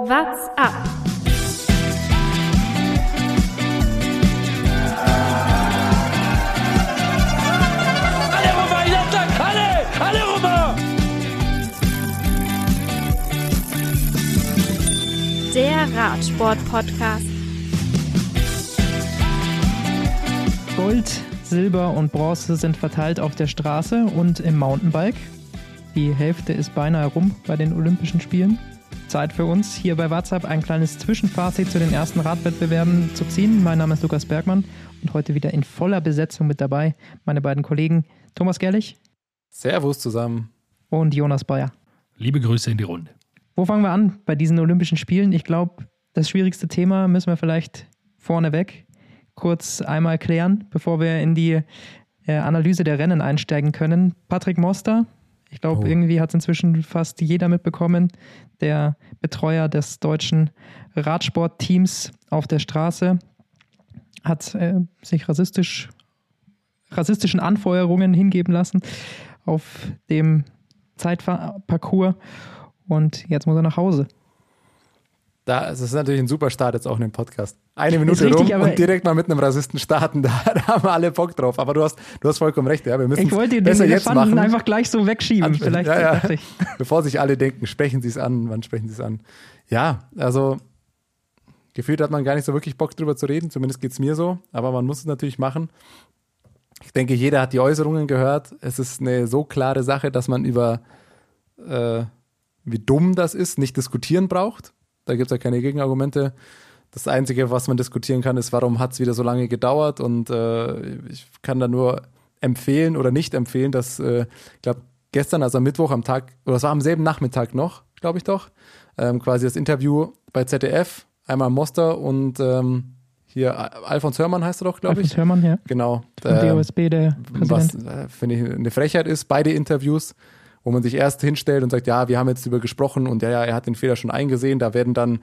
What's up? Alle rüber, Jattak, alle! Alle rüber! Der Radsport-Podcast. Gold, Silber und Bronze sind verteilt auf der Straße und im Mountainbike. Die Hälfte ist beinahe rum bei den Olympischen Spielen. Zeit für uns hier bei WhatsApp ein kleines Zwischenfazit zu den ersten Radwettbewerben zu ziehen. Mein Name ist Lukas Bergmann und heute wieder in voller Besetzung mit dabei meine beiden Kollegen Thomas Gerlich Servus zusammen. und Jonas Bayer. Liebe Grüße in die Runde. Wo fangen wir an bei diesen Olympischen Spielen? Ich glaube, das schwierigste Thema müssen wir vielleicht vorneweg kurz einmal klären, bevor wir in die äh, Analyse der Rennen einsteigen können. Patrick Moster, ich glaube, Oh. irgendwie hat es inzwischen fast jeder mitbekommen, der Betreuer des deutschen Radsportteams auf der Straße, hat äh, sich rassistisch, rassistischen Anfeuerungen hingeben lassen auf dem Zeitparcours und jetzt muss er nach Hause. Da, das ist natürlich ein super Start jetzt auch in den Podcast. Eine Minute richtig, rum und direkt mal mit einem Rassisten starten, da, da haben wir alle Bock drauf. Aber du hast, du hast vollkommen recht, ja. Wir müssen Ich wollte den besser jetzt machen, einfach gleich so wegschieben. An- Vielleicht ja, ja. bevor sich alle denken, sprechen sie es an, wann sprechen sie es an. Ja, also gefühlt hat man gar nicht so wirklich Bock drüber zu reden, zumindest geht's mir so, aber man muss es natürlich machen. Ich denke, jeder hat die Äußerungen gehört. Es ist eine so klare Sache, dass man über äh, wie dumm das ist, nicht diskutieren braucht. Da gibt es ja keine Gegenargumente. Das Einzige, was man diskutieren kann, ist, warum hat es wieder so lange gedauert. Und äh, ich kann da nur empfehlen oder nicht empfehlen, dass, äh, ich glaube, gestern, also am Mittwoch, am Tag, oder es war am selben Nachmittag noch, glaube ich doch, ähm, quasi das Interview bei ZDF, einmal Moster und ähm, hier Al- Alfons Hörmann heißt er doch, glaube Alfons ich. Hörmann, ja. Genau. Vom Ähm, DOSB, der was Präsident. äh, finde ich eine Frechheit ist, beide Interviews, wo man sich erst hinstellt und sagt, ja, wir haben jetzt darüber gesprochen und ja, ja, er hat den Fehler schon eingesehen, da werden dann,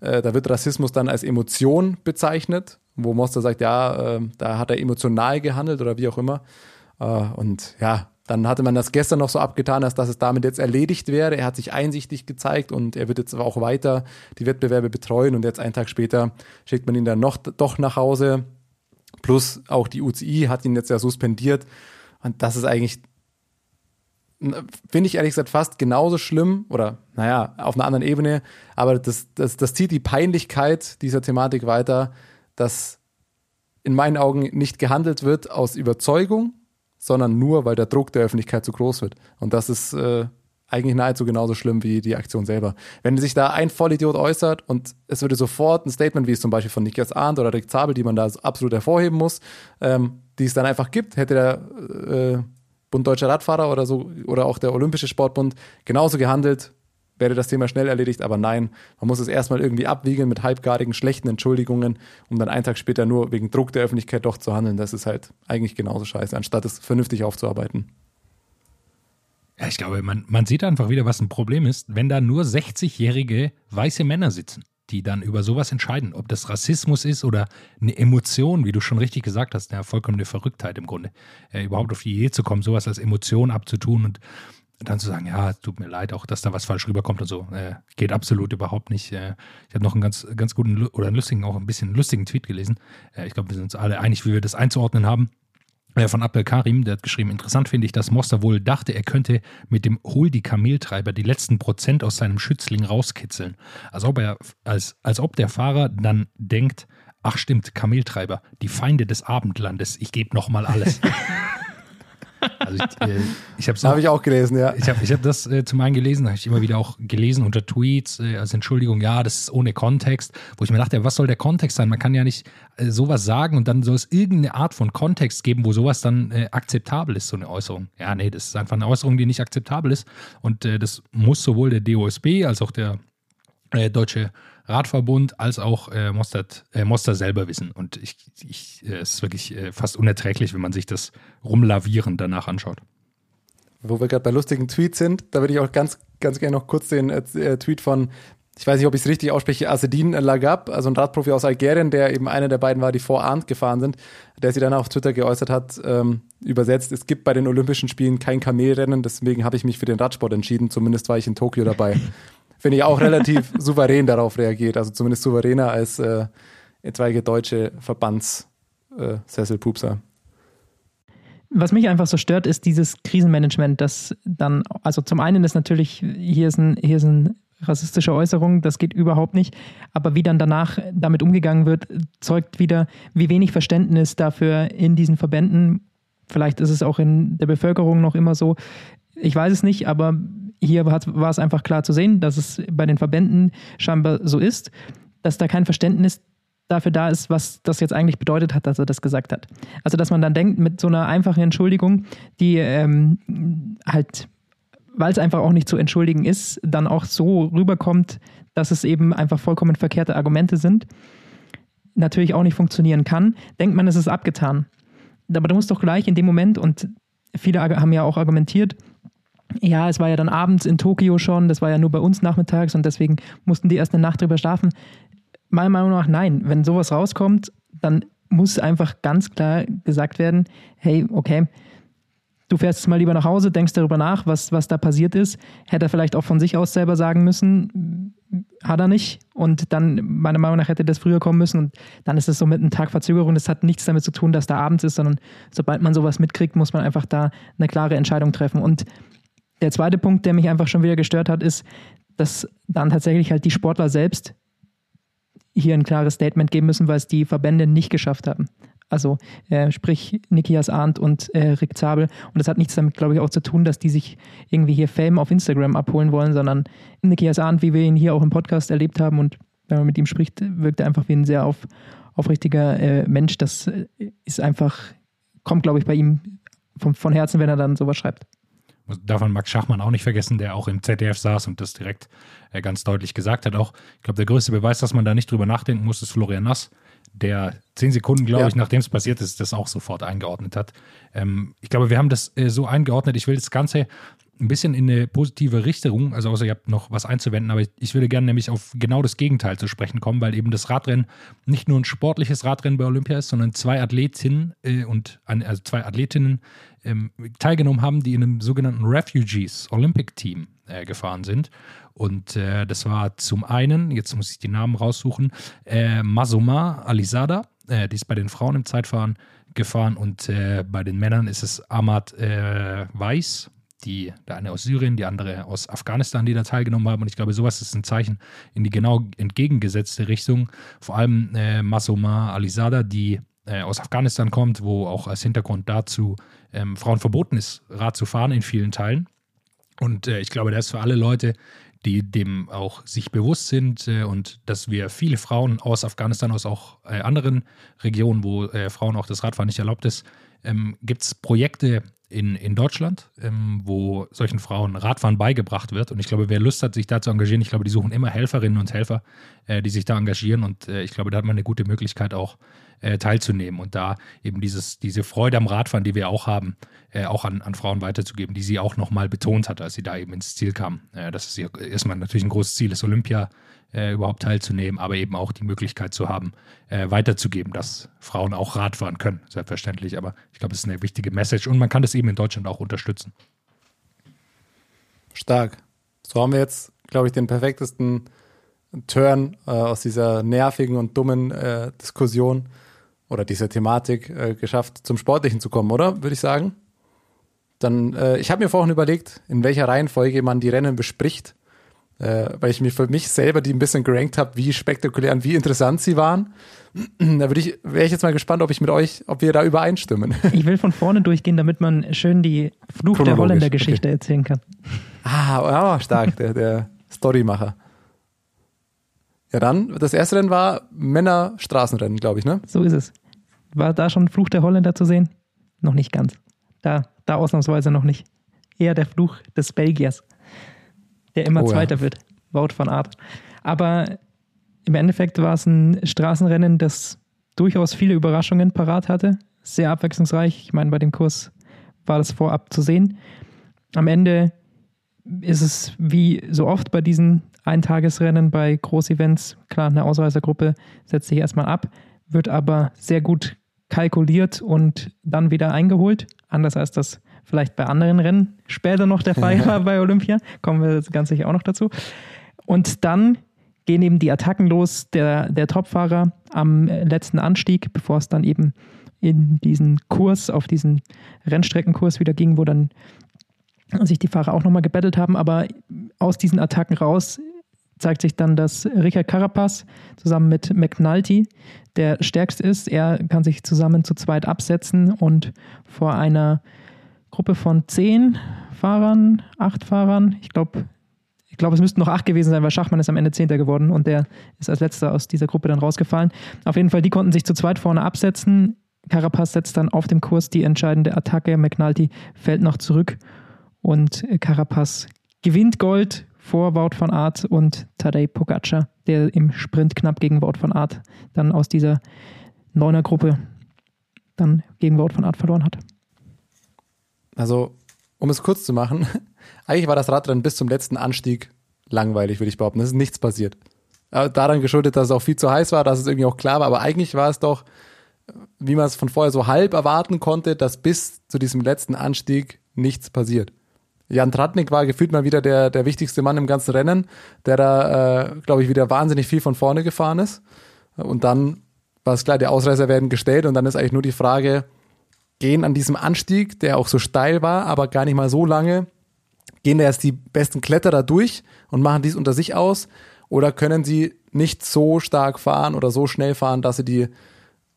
äh, da wird Rassismus dann als Emotion bezeichnet, wo Moster sagt, ja, äh, da hat er emotional gehandelt oder wie auch immer. Äh, und ja, dann hatte man das gestern noch so abgetan, als dass es damit jetzt erledigt wäre. Er hat sich einsichtig gezeigt und er wird jetzt aber auch weiter die Wettbewerbe betreuen und jetzt einen Tag später schickt man ihn dann noch doch nach Hause. Plus auch die UCI hat ihn jetzt ja suspendiert. Und das ist eigentlich, finde ich ehrlich gesagt fast genauso schlimm oder naja, auf einer anderen Ebene. Aber das, das, das zieht die Peinlichkeit dieser Thematik weiter, dass in meinen Augen nicht gehandelt wird aus Überzeugung, sondern nur, weil der Druck der Öffentlichkeit zu groß wird. Und das ist äh, eigentlich nahezu genauso schlimm wie die Aktion selber. Wenn sich da ein Vollidiot äußert und es würde sofort ein Statement, wie es zum Beispiel von Niklas Arndt oder Rick Zabel, die man da absolut hervorheben muss, ähm, die es dann einfach gibt, hätte der äh, Bund Deutscher Radfahrer oder so oder auch der Olympische Sportbund genauso gehandelt, wäre das Thema schnell erledigt, aber nein, man muss es erstmal irgendwie abwiegeln mit halbgarigen, schlechten Entschuldigungen, um dann einen Tag später nur wegen Druck der Öffentlichkeit doch zu handeln. Das ist halt eigentlich genauso scheiße, anstatt es vernünftig aufzuarbeiten. Ja, ich glaube, man, man sieht einfach wieder, was ein Problem ist, wenn da nur 60-jährige weiße Männer sitzen, die dann über sowas entscheiden, ob das Rassismus ist oder eine Emotion, wie du schon richtig gesagt hast, ja, vollkommene Verrücktheit im Grunde, äh, überhaupt auf die Idee zu kommen, sowas als Emotion abzutun und dann zu sagen, ja, es tut mir leid auch, dass da was falsch rüberkommt und so, äh, geht absolut überhaupt nicht. Äh, ich habe noch einen ganz, ganz guten oder einen lustigen, auch ein bisschen lustigen Tweet gelesen. Äh, ich glaube, wir sind uns alle einig, wie wir das einzuordnen haben von Abdel Karim, der hat geschrieben, interessant finde ich, dass Moster wohl dachte, er könnte mit dem Hol die Kameltreiber die letzten Prozent aus seinem Schützling rauskitzeln. Als ob, er, als, als ob der Fahrer dann denkt, ach stimmt, Kameltreiber, die Feinde des Abendlandes, ich gebe nochmal alles. also ich, äh, ich habe so, Habe ich auch gelesen, ja. ich habe ich hab das äh, zum einen gelesen, habe ich immer wieder auch gelesen unter Tweets äh, als Entschuldigung, ja, das ist ohne Kontext, wo ich mir dachte, was soll der Kontext sein? Man kann ja nicht äh, sowas sagen und dann soll es irgendeine Art von Kontext geben, wo sowas dann äh, akzeptabel ist, so eine Äußerung. Ja, nee, das ist einfach eine Äußerung, die nicht akzeptabel ist und äh, das muss sowohl der DOSB als auch der Deutsche Radverbund als auch äh, Mostert, äh, Moster selber wissen. Und ich, ich, äh, es ist wirklich äh, fast unerträglich, wenn man sich das Rumlavieren danach anschaut. Wo wir gerade bei lustigen Tweets sind, da würde ich auch ganz, ganz gerne noch kurz den äh, äh, Tweet von, ich weiß nicht, ob ich es richtig ausspreche, Asedin Lagab, also ein Radprofi aus Algerien, der eben einer der beiden war, die vor Arndt gefahren sind, der sich dann auf Twitter geäußert hat, ähm, übersetzt, es gibt bei den Olympischen Spielen kein Kamelrennen, deswegen habe ich mich für den Radsport entschieden, zumindest war ich in Tokio dabei. finde ich auch relativ souverän darauf reagiert. Also zumindest souveräner als äh, etwaige deutsche Verbandssesselpupser. Äh, was mich einfach so stört, ist dieses Krisenmanagement, das dann, also zum einen ist natürlich, hier ist ein, hier ist ein rassistische Äußerung, das geht überhaupt nicht. Aber wie dann danach damit umgegangen wird, zeugt wieder, wie wenig Verständnis dafür in diesen Verbänden, vielleicht ist es auch in der Bevölkerung noch immer so, ich weiß es nicht, aber hier war es einfach klar zu sehen, dass es bei den Verbänden scheinbar so ist, dass da kein Verständnis dafür da ist, was das jetzt eigentlich bedeutet hat, dass er das gesagt hat. Also, dass man dann denkt, mit so einer einfachen Entschuldigung, die ähm, halt, weil es einfach auch nicht zu entschuldigen ist, dann auch so rüberkommt, dass es eben einfach vollkommen verkehrte Argumente sind, natürlich auch nicht funktionieren kann, denkt man, es ist abgetan. Aber du musst doch gleich in dem Moment, und viele haben ja auch argumentiert, ja, es war ja dann abends in Tokio schon, das war ja nur bei uns nachmittags und deswegen mussten die erst eine Nacht drüber schlafen meiner Meinung nach nein. Wenn sowas rauskommt, dann muss einfach ganz klar gesagt werden, hey, okay, du fährst jetzt mal lieber nach Hause, denkst darüber nach, was, was da passiert ist. Hätte er vielleicht auch von sich aus selber sagen müssen, hat er nicht. Und dann, meiner Meinung nach, hätte das früher kommen müssen. Und dann ist es so mit einem Tag Verzögerung. Das hat nichts damit zu tun, dass da abends ist, sondern sobald man sowas mitkriegt, muss man einfach da eine klare Entscheidung treffen. Und der zweite Punkt, der mich einfach schon wieder gestört hat, ist, dass dann tatsächlich halt die Sportler selbst hier ein klares Statement geben müssen, weil es die Verbände nicht geschafft haben. Also äh, sprich Nikias Arndt und äh, Rick Zabel. Und das hat nichts damit, glaube ich, auch zu tun, dass die sich irgendwie hier Fame auf Instagram abholen wollen, sondern Nikias Arndt, wie wir ihn hier auch im Podcast erlebt haben und wenn man mit ihm spricht, wirkt er einfach wie ein sehr auf, aufrichtiger äh, Mensch. Das äh, ist einfach, kommt, glaube ich, bei ihm vom, von Herzen, wenn er dann sowas schreibt darf man Max Schachmann auch nicht vergessen, der auch im ZDF saß und das direkt äh, ganz deutlich gesagt hat. Auch, ich glaube, der größte Beweis, dass man da nicht drüber nachdenken muss, ist Florian Nass, der zehn Sekunden, glaube ja. ich, nachdem es passiert ist, das auch sofort eingeordnet hat. Ähm, ich glaube, wir haben das äh, so eingeordnet. Ich will das Ganze ein bisschen in eine positive Richtung, also außer ihr habt noch was einzuwenden, aber ich würde gerne nämlich auf genau das Gegenteil zu sprechen kommen, weil eben das Radrennen nicht nur ein sportliches Radrennen bei Olympia ist, sondern zwei Athletinnen äh, und also zwei Athletinnen ähm, teilgenommen haben, die in einem sogenannten Refugees Olympic Team äh, gefahren sind. Und äh, das war zum einen, jetzt muss ich die Namen raussuchen, äh, Masoma Alizada, äh, die ist bei den Frauen im Zeitfahren gefahren und äh, bei den Männern ist es Ahmad Weiß, die, der eine aus Syrien, die andere aus Afghanistan, die da teilgenommen haben. Und ich glaube, sowas ist ein Zeichen in die genau entgegengesetzte Richtung. Vor allem äh, Masoma Alizada, die äh, aus Afghanistan kommt, wo auch als Hintergrund dazu ähm, Frauen verboten ist, Rad zu fahren in vielen Teilen. Und äh, ich glaube, das ist für alle Leute, die dem auch sich bewusst sind äh, und dass wir viele Frauen aus Afghanistan, aus auch äh, anderen Regionen, wo äh, Frauen auch das Radfahren nicht erlaubt ist, ähm, gibt es Projekte in, in Deutschland, ähm, wo solchen Frauen Radfahren beigebracht wird. Und ich glaube, wer Lust hat, sich da zu engagieren, ich glaube, die suchen immer Helferinnen und Helfer, äh, die sich da engagieren. Und äh, ich glaube, da hat man eine gute Möglichkeit auch äh, teilzunehmen und da eben dieses, diese Freude am Radfahren, die wir auch haben, äh, auch an, an Frauen weiterzugeben, die sie auch nochmal betont hat, als sie da eben ins Ziel kam. Äh, das ist erstmal natürlich ein großes Ziel ist, Olympia äh, überhaupt teilzunehmen, aber eben auch die Möglichkeit zu haben, äh, weiterzugeben, dass Frauen auch Radfahren können, selbstverständlich. Aber ich glaube, es ist eine wichtige Message und man kann das eben in Deutschland auch unterstützen. Stark. So haben wir jetzt, glaube ich, den perfektesten Turn äh, aus dieser nervigen und dummen äh, Diskussion oder dieser Thematik äh, geschafft, zum Sportlichen zu kommen, oder? Würde ich sagen. Dann, äh, ich habe mir vorhin überlegt, in welcher Reihenfolge man die Rennen bespricht äh, weil ich mir für mich selber die ein bisschen gerankt habe, wie spektakulär und wie interessant sie waren. da würde ich, wäre ich jetzt mal gespannt, ob ich mit euch, ob wir da übereinstimmen. Ich will von vorne durchgehen, damit man schön die Fluch der Holländer-Geschichte okay. erzählen kann. Ah, oh, stark, der, der Storymacher. Ja, dann, das erste Rennen war Männer-Straßenrennen, glaube ich, ne? So ist es. War da schon Fluch der Holländer zu sehen? Noch nicht ganz. Da, da ausnahmsweise noch nicht. Eher der Fluch des Belgiers der immer oh, Zweiter ja. wird. Wout van Art. Aber im Endeffekt war es ein Straßenrennen, das durchaus viele Überraschungen parat hatte. Sehr abwechslungsreich. Ich meine, bei dem Kurs war das vorab zu sehen. Am Ende ist es wie so oft bei diesen Eintagesrennen, bei Großevents, klar, eine Ausreißergruppe setzt sich erstmal ab, wird aber sehr gut kalkuliert und dann wieder eingeholt. Anders als das vielleicht bei anderen Rennen später noch der Fall war bei Olympia. Kommen wir ganz sicher auch noch dazu. Und dann gehen eben die Attacken los der, der Topfahrer am letzten Anstieg, bevor es dann eben in diesen Kurs, auf diesen Rennstreckenkurs wieder ging, wo dann sich die Fahrer auch nochmal gebettelt haben. Aber aus diesen Attacken raus zeigt sich dann, dass Richard Carapaz zusammen mit McNulty der stärkste ist. Er kann sich zusammen zu zweit absetzen und vor einer Gruppe von zehn Fahrern, acht Fahrern, ich glaube, ich glaube, es müssten noch acht gewesen sein, weil Schachmann ist am Ende Zehnter geworden und der ist als letzter aus dieser Gruppe dann rausgefallen. Auf jeden Fall, die konnten sich zu zweit vorne absetzen. Carapaz setzt dann auf dem Kurs die entscheidende Attacke. McNulty fällt noch zurück und Carapaz gewinnt Gold vor Wout van Aert und Tadej Pogacar, der im Sprint knapp gegen Wout van Aert dann aus dieser Neuner-Gruppe dann gegen Wout van Aert verloren hat. Also, um es kurz zu machen, eigentlich war das Radrennen bis zum letzten Anstieg langweilig, würde ich behaupten. Es ist nichts passiert. Daran geschuldet, dass es auch viel zu heiß war, dass es irgendwie auch klar war, aber eigentlich war es doch, wie man es von vorher so halb erwarten konnte, dass bis zu diesem letzten Anstieg nichts passiert. Jan Tratnik war gefühlt mal wieder der, der wichtigste Mann im ganzen Rennen, der da, äh, glaube ich, wieder wahnsinnig viel von vorne gefahren ist. Und dann war es klar, die Ausreißer werden gestellt und dann ist eigentlich nur die Frage, gehen an diesem Anstieg, der auch so steil war, aber gar nicht mal so lange, gehen da jetzt die besten Kletterer durch und machen dies unter sich aus oder können sie nicht so stark fahren oder so schnell fahren, dass sie die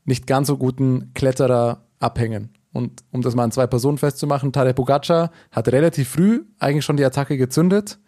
nicht ganz so guten Kletterer abhängen? Und um das mal an zwei Personen festzumachen, Tadej Pogacar hat relativ früh eigentlich schon die Attacke gezündet.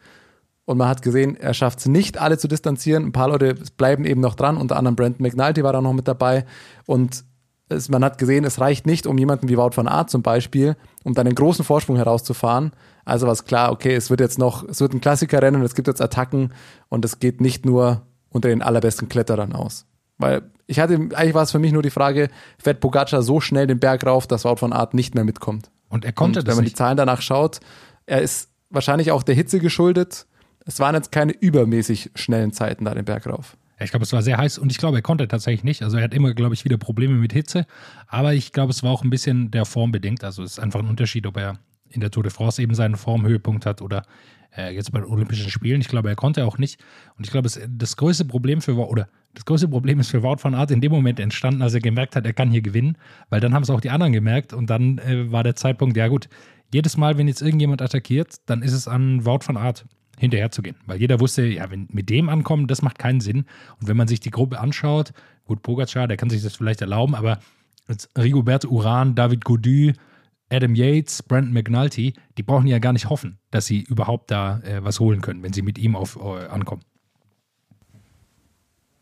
Und man hat gesehen, er schafft es nicht, alle zu distanzieren. Ein paar Leute bleiben eben noch dran, unter anderem Brandon McNulty war da noch mit dabei. Und es, man hat gesehen, es reicht nicht, um jemanden wie Wout van Aert zum Beispiel, um dann einen großen Vorsprung herauszufahren. Also war es klar, okay, es wird jetzt noch, es wird ein Klassikerrennen und es gibt jetzt Attacken und es geht nicht nur unter den allerbesten Kletterern aus. Weil ich hatte, eigentlich war es für mich nur die Frage, fährt Pogacar so schnell den Berg rauf, dass Wout von Art nicht mehr mitkommt. Und er konnte und das Wenn man nicht. die Zahlen danach schaut, er ist wahrscheinlich auch der Hitze geschuldet. Es waren jetzt keine übermäßig schnellen Zeiten da den Berg rauf. Ich glaube, es war sehr heiß und ich glaube, er konnte tatsächlich nicht. Also er hat immer, glaube ich, wieder Probleme mit Hitze. Aber ich glaube, es war auch ein bisschen der Form bedingt. Also es ist einfach ein Unterschied, ob er in der Tour de France eben seinen Formhöhepunkt hat oder äh, jetzt bei den Olympischen Spielen. Ich glaube, er konnte auch nicht. Und ich glaube, es, das größte Problem für oder das größte Problem ist für Wout van Aert in dem Moment entstanden, als er gemerkt hat, er kann hier gewinnen, weil dann haben es auch die anderen gemerkt und dann äh, war der Zeitpunkt, ja gut, jedes Mal, wenn jetzt irgendjemand attackiert, dann ist es an Wout van zu gehen, weil jeder wusste, ja, wenn mit dem ankommen, das macht keinen Sinn. Und wenn man sich die Gruppe anschaut, gut, Pogacar, der kann sich das vielleicht erlauben, aber Rigobert Uran, David Gaudu, Adam Yates, Brandon McNulty, die brauchen ja gar nicht hoffen, dass sie überhaupt da äh, was holen können, wenn sie mit ihm auf, äh, ankommen.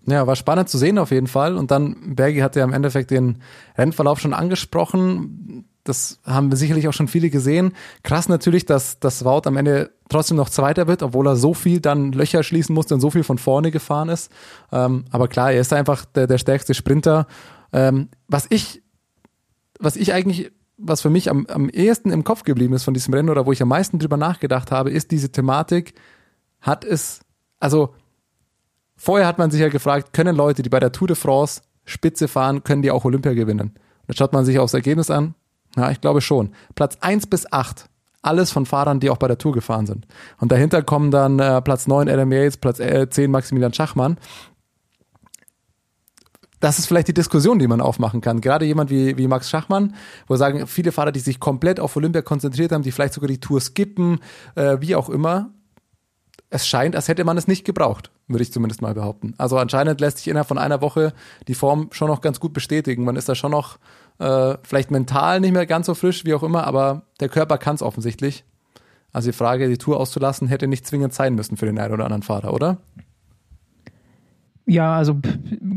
Ja, war spannend zu sehen auf jeden Fall. Und dann, Bergi hat ja im Endeffekt den Rennverlauf schon angesprochen. Das haben wir sicherlich auch schon viele gesehen. Krass natürlich, dass das Wout am Ende trotzdem noch Zweiter wird, obwohl er so viel dann Löcher schließen musste und so viel von vorne gefahren ist. Ähm, aber klar, er ist einfach der, der stärkste Sprinter. Ähm, was ich, was ich eigentlich, was für mich am, am ehesten im Kopf geblieben ist von diesem Rennen oder wo ich am meisten drüber nachgedacht habe, ist diese Thematik, hat es, also Vorher hat man sich ja gefragt, können Leute, die bei der Tour de France Spitze fahren, können die auch Olympia gewinnen? Dann schaut man sich aufs Ergebnis an. Ja, ich glaube schon. Platz eins bis acht Alles von Fahrern, die auch bei der Tour gefahren sind. Und dahinter kommen dann äh, Platz neun Adam Yates, Platz äh, 10 Maximilian Schachmann. Das ist vielleicht die Diskussion, die man aufmachen kann. Gerade jemand wie, wie Max Schachmann, wo sagen, viele Fahrer, die sich komplett auf Olympia konzentriert haben, die vielleicht sogar die Tour skippen, äh, wie auch immer, es scheint, als hätte man es nicht gebraucht, würde ich zumindest mal behaupten. Also anscheinend lässt sich innerhalb von einer Woche die Form schon noch ganz gut bestätigen. Man ist da schon noch äh, vielleicht mental nicht mehr ganz so frisch, wie auch immer, aber der Körper kann es offensichtlich. Also die Frage, die Tour auszulassen, hätte nicht zwingend sein müssen für den einen oder anderen Fahrer, oder? Ja, also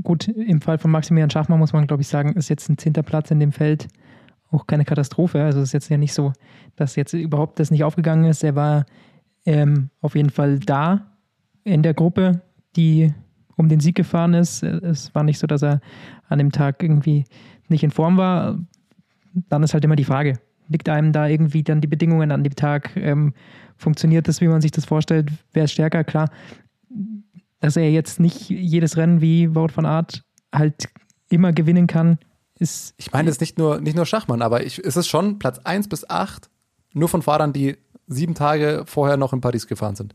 gut, im Fall von Maximilian Schachmann muss man, glaube ich, sagen, ist jetzt ein zehnter Platz in dem Feld auch keine Katastrophe. Also es ist jetzt ja nicht so, dass jetzt überhaupt das nicht aufgegangen ist. Er war ähm, auf jeden Fall da in der Gruppe, die um den Sieg gefahren ist. Es war nicht so, dass er an dem Tag irgendwie nicht in Form war. Dann ist halt immer die Frage, liegt einem da irgendwie dann die Bedingungen an dem Tag? Ähm, funktioniert das, wie man sich das vorstellt? Wer ist stärker? Klar, dass er jetzt nicht jedes Rennen wie Wout van Art halt immer gewinnen kann, ist. Ich meine, es ist nicht nur, nicht nur Schachmann, aber ich, es ist schon Platz 1 bis 8 nur von Fahrern, die sieben Tage vorher noch in Paris gefahren sind.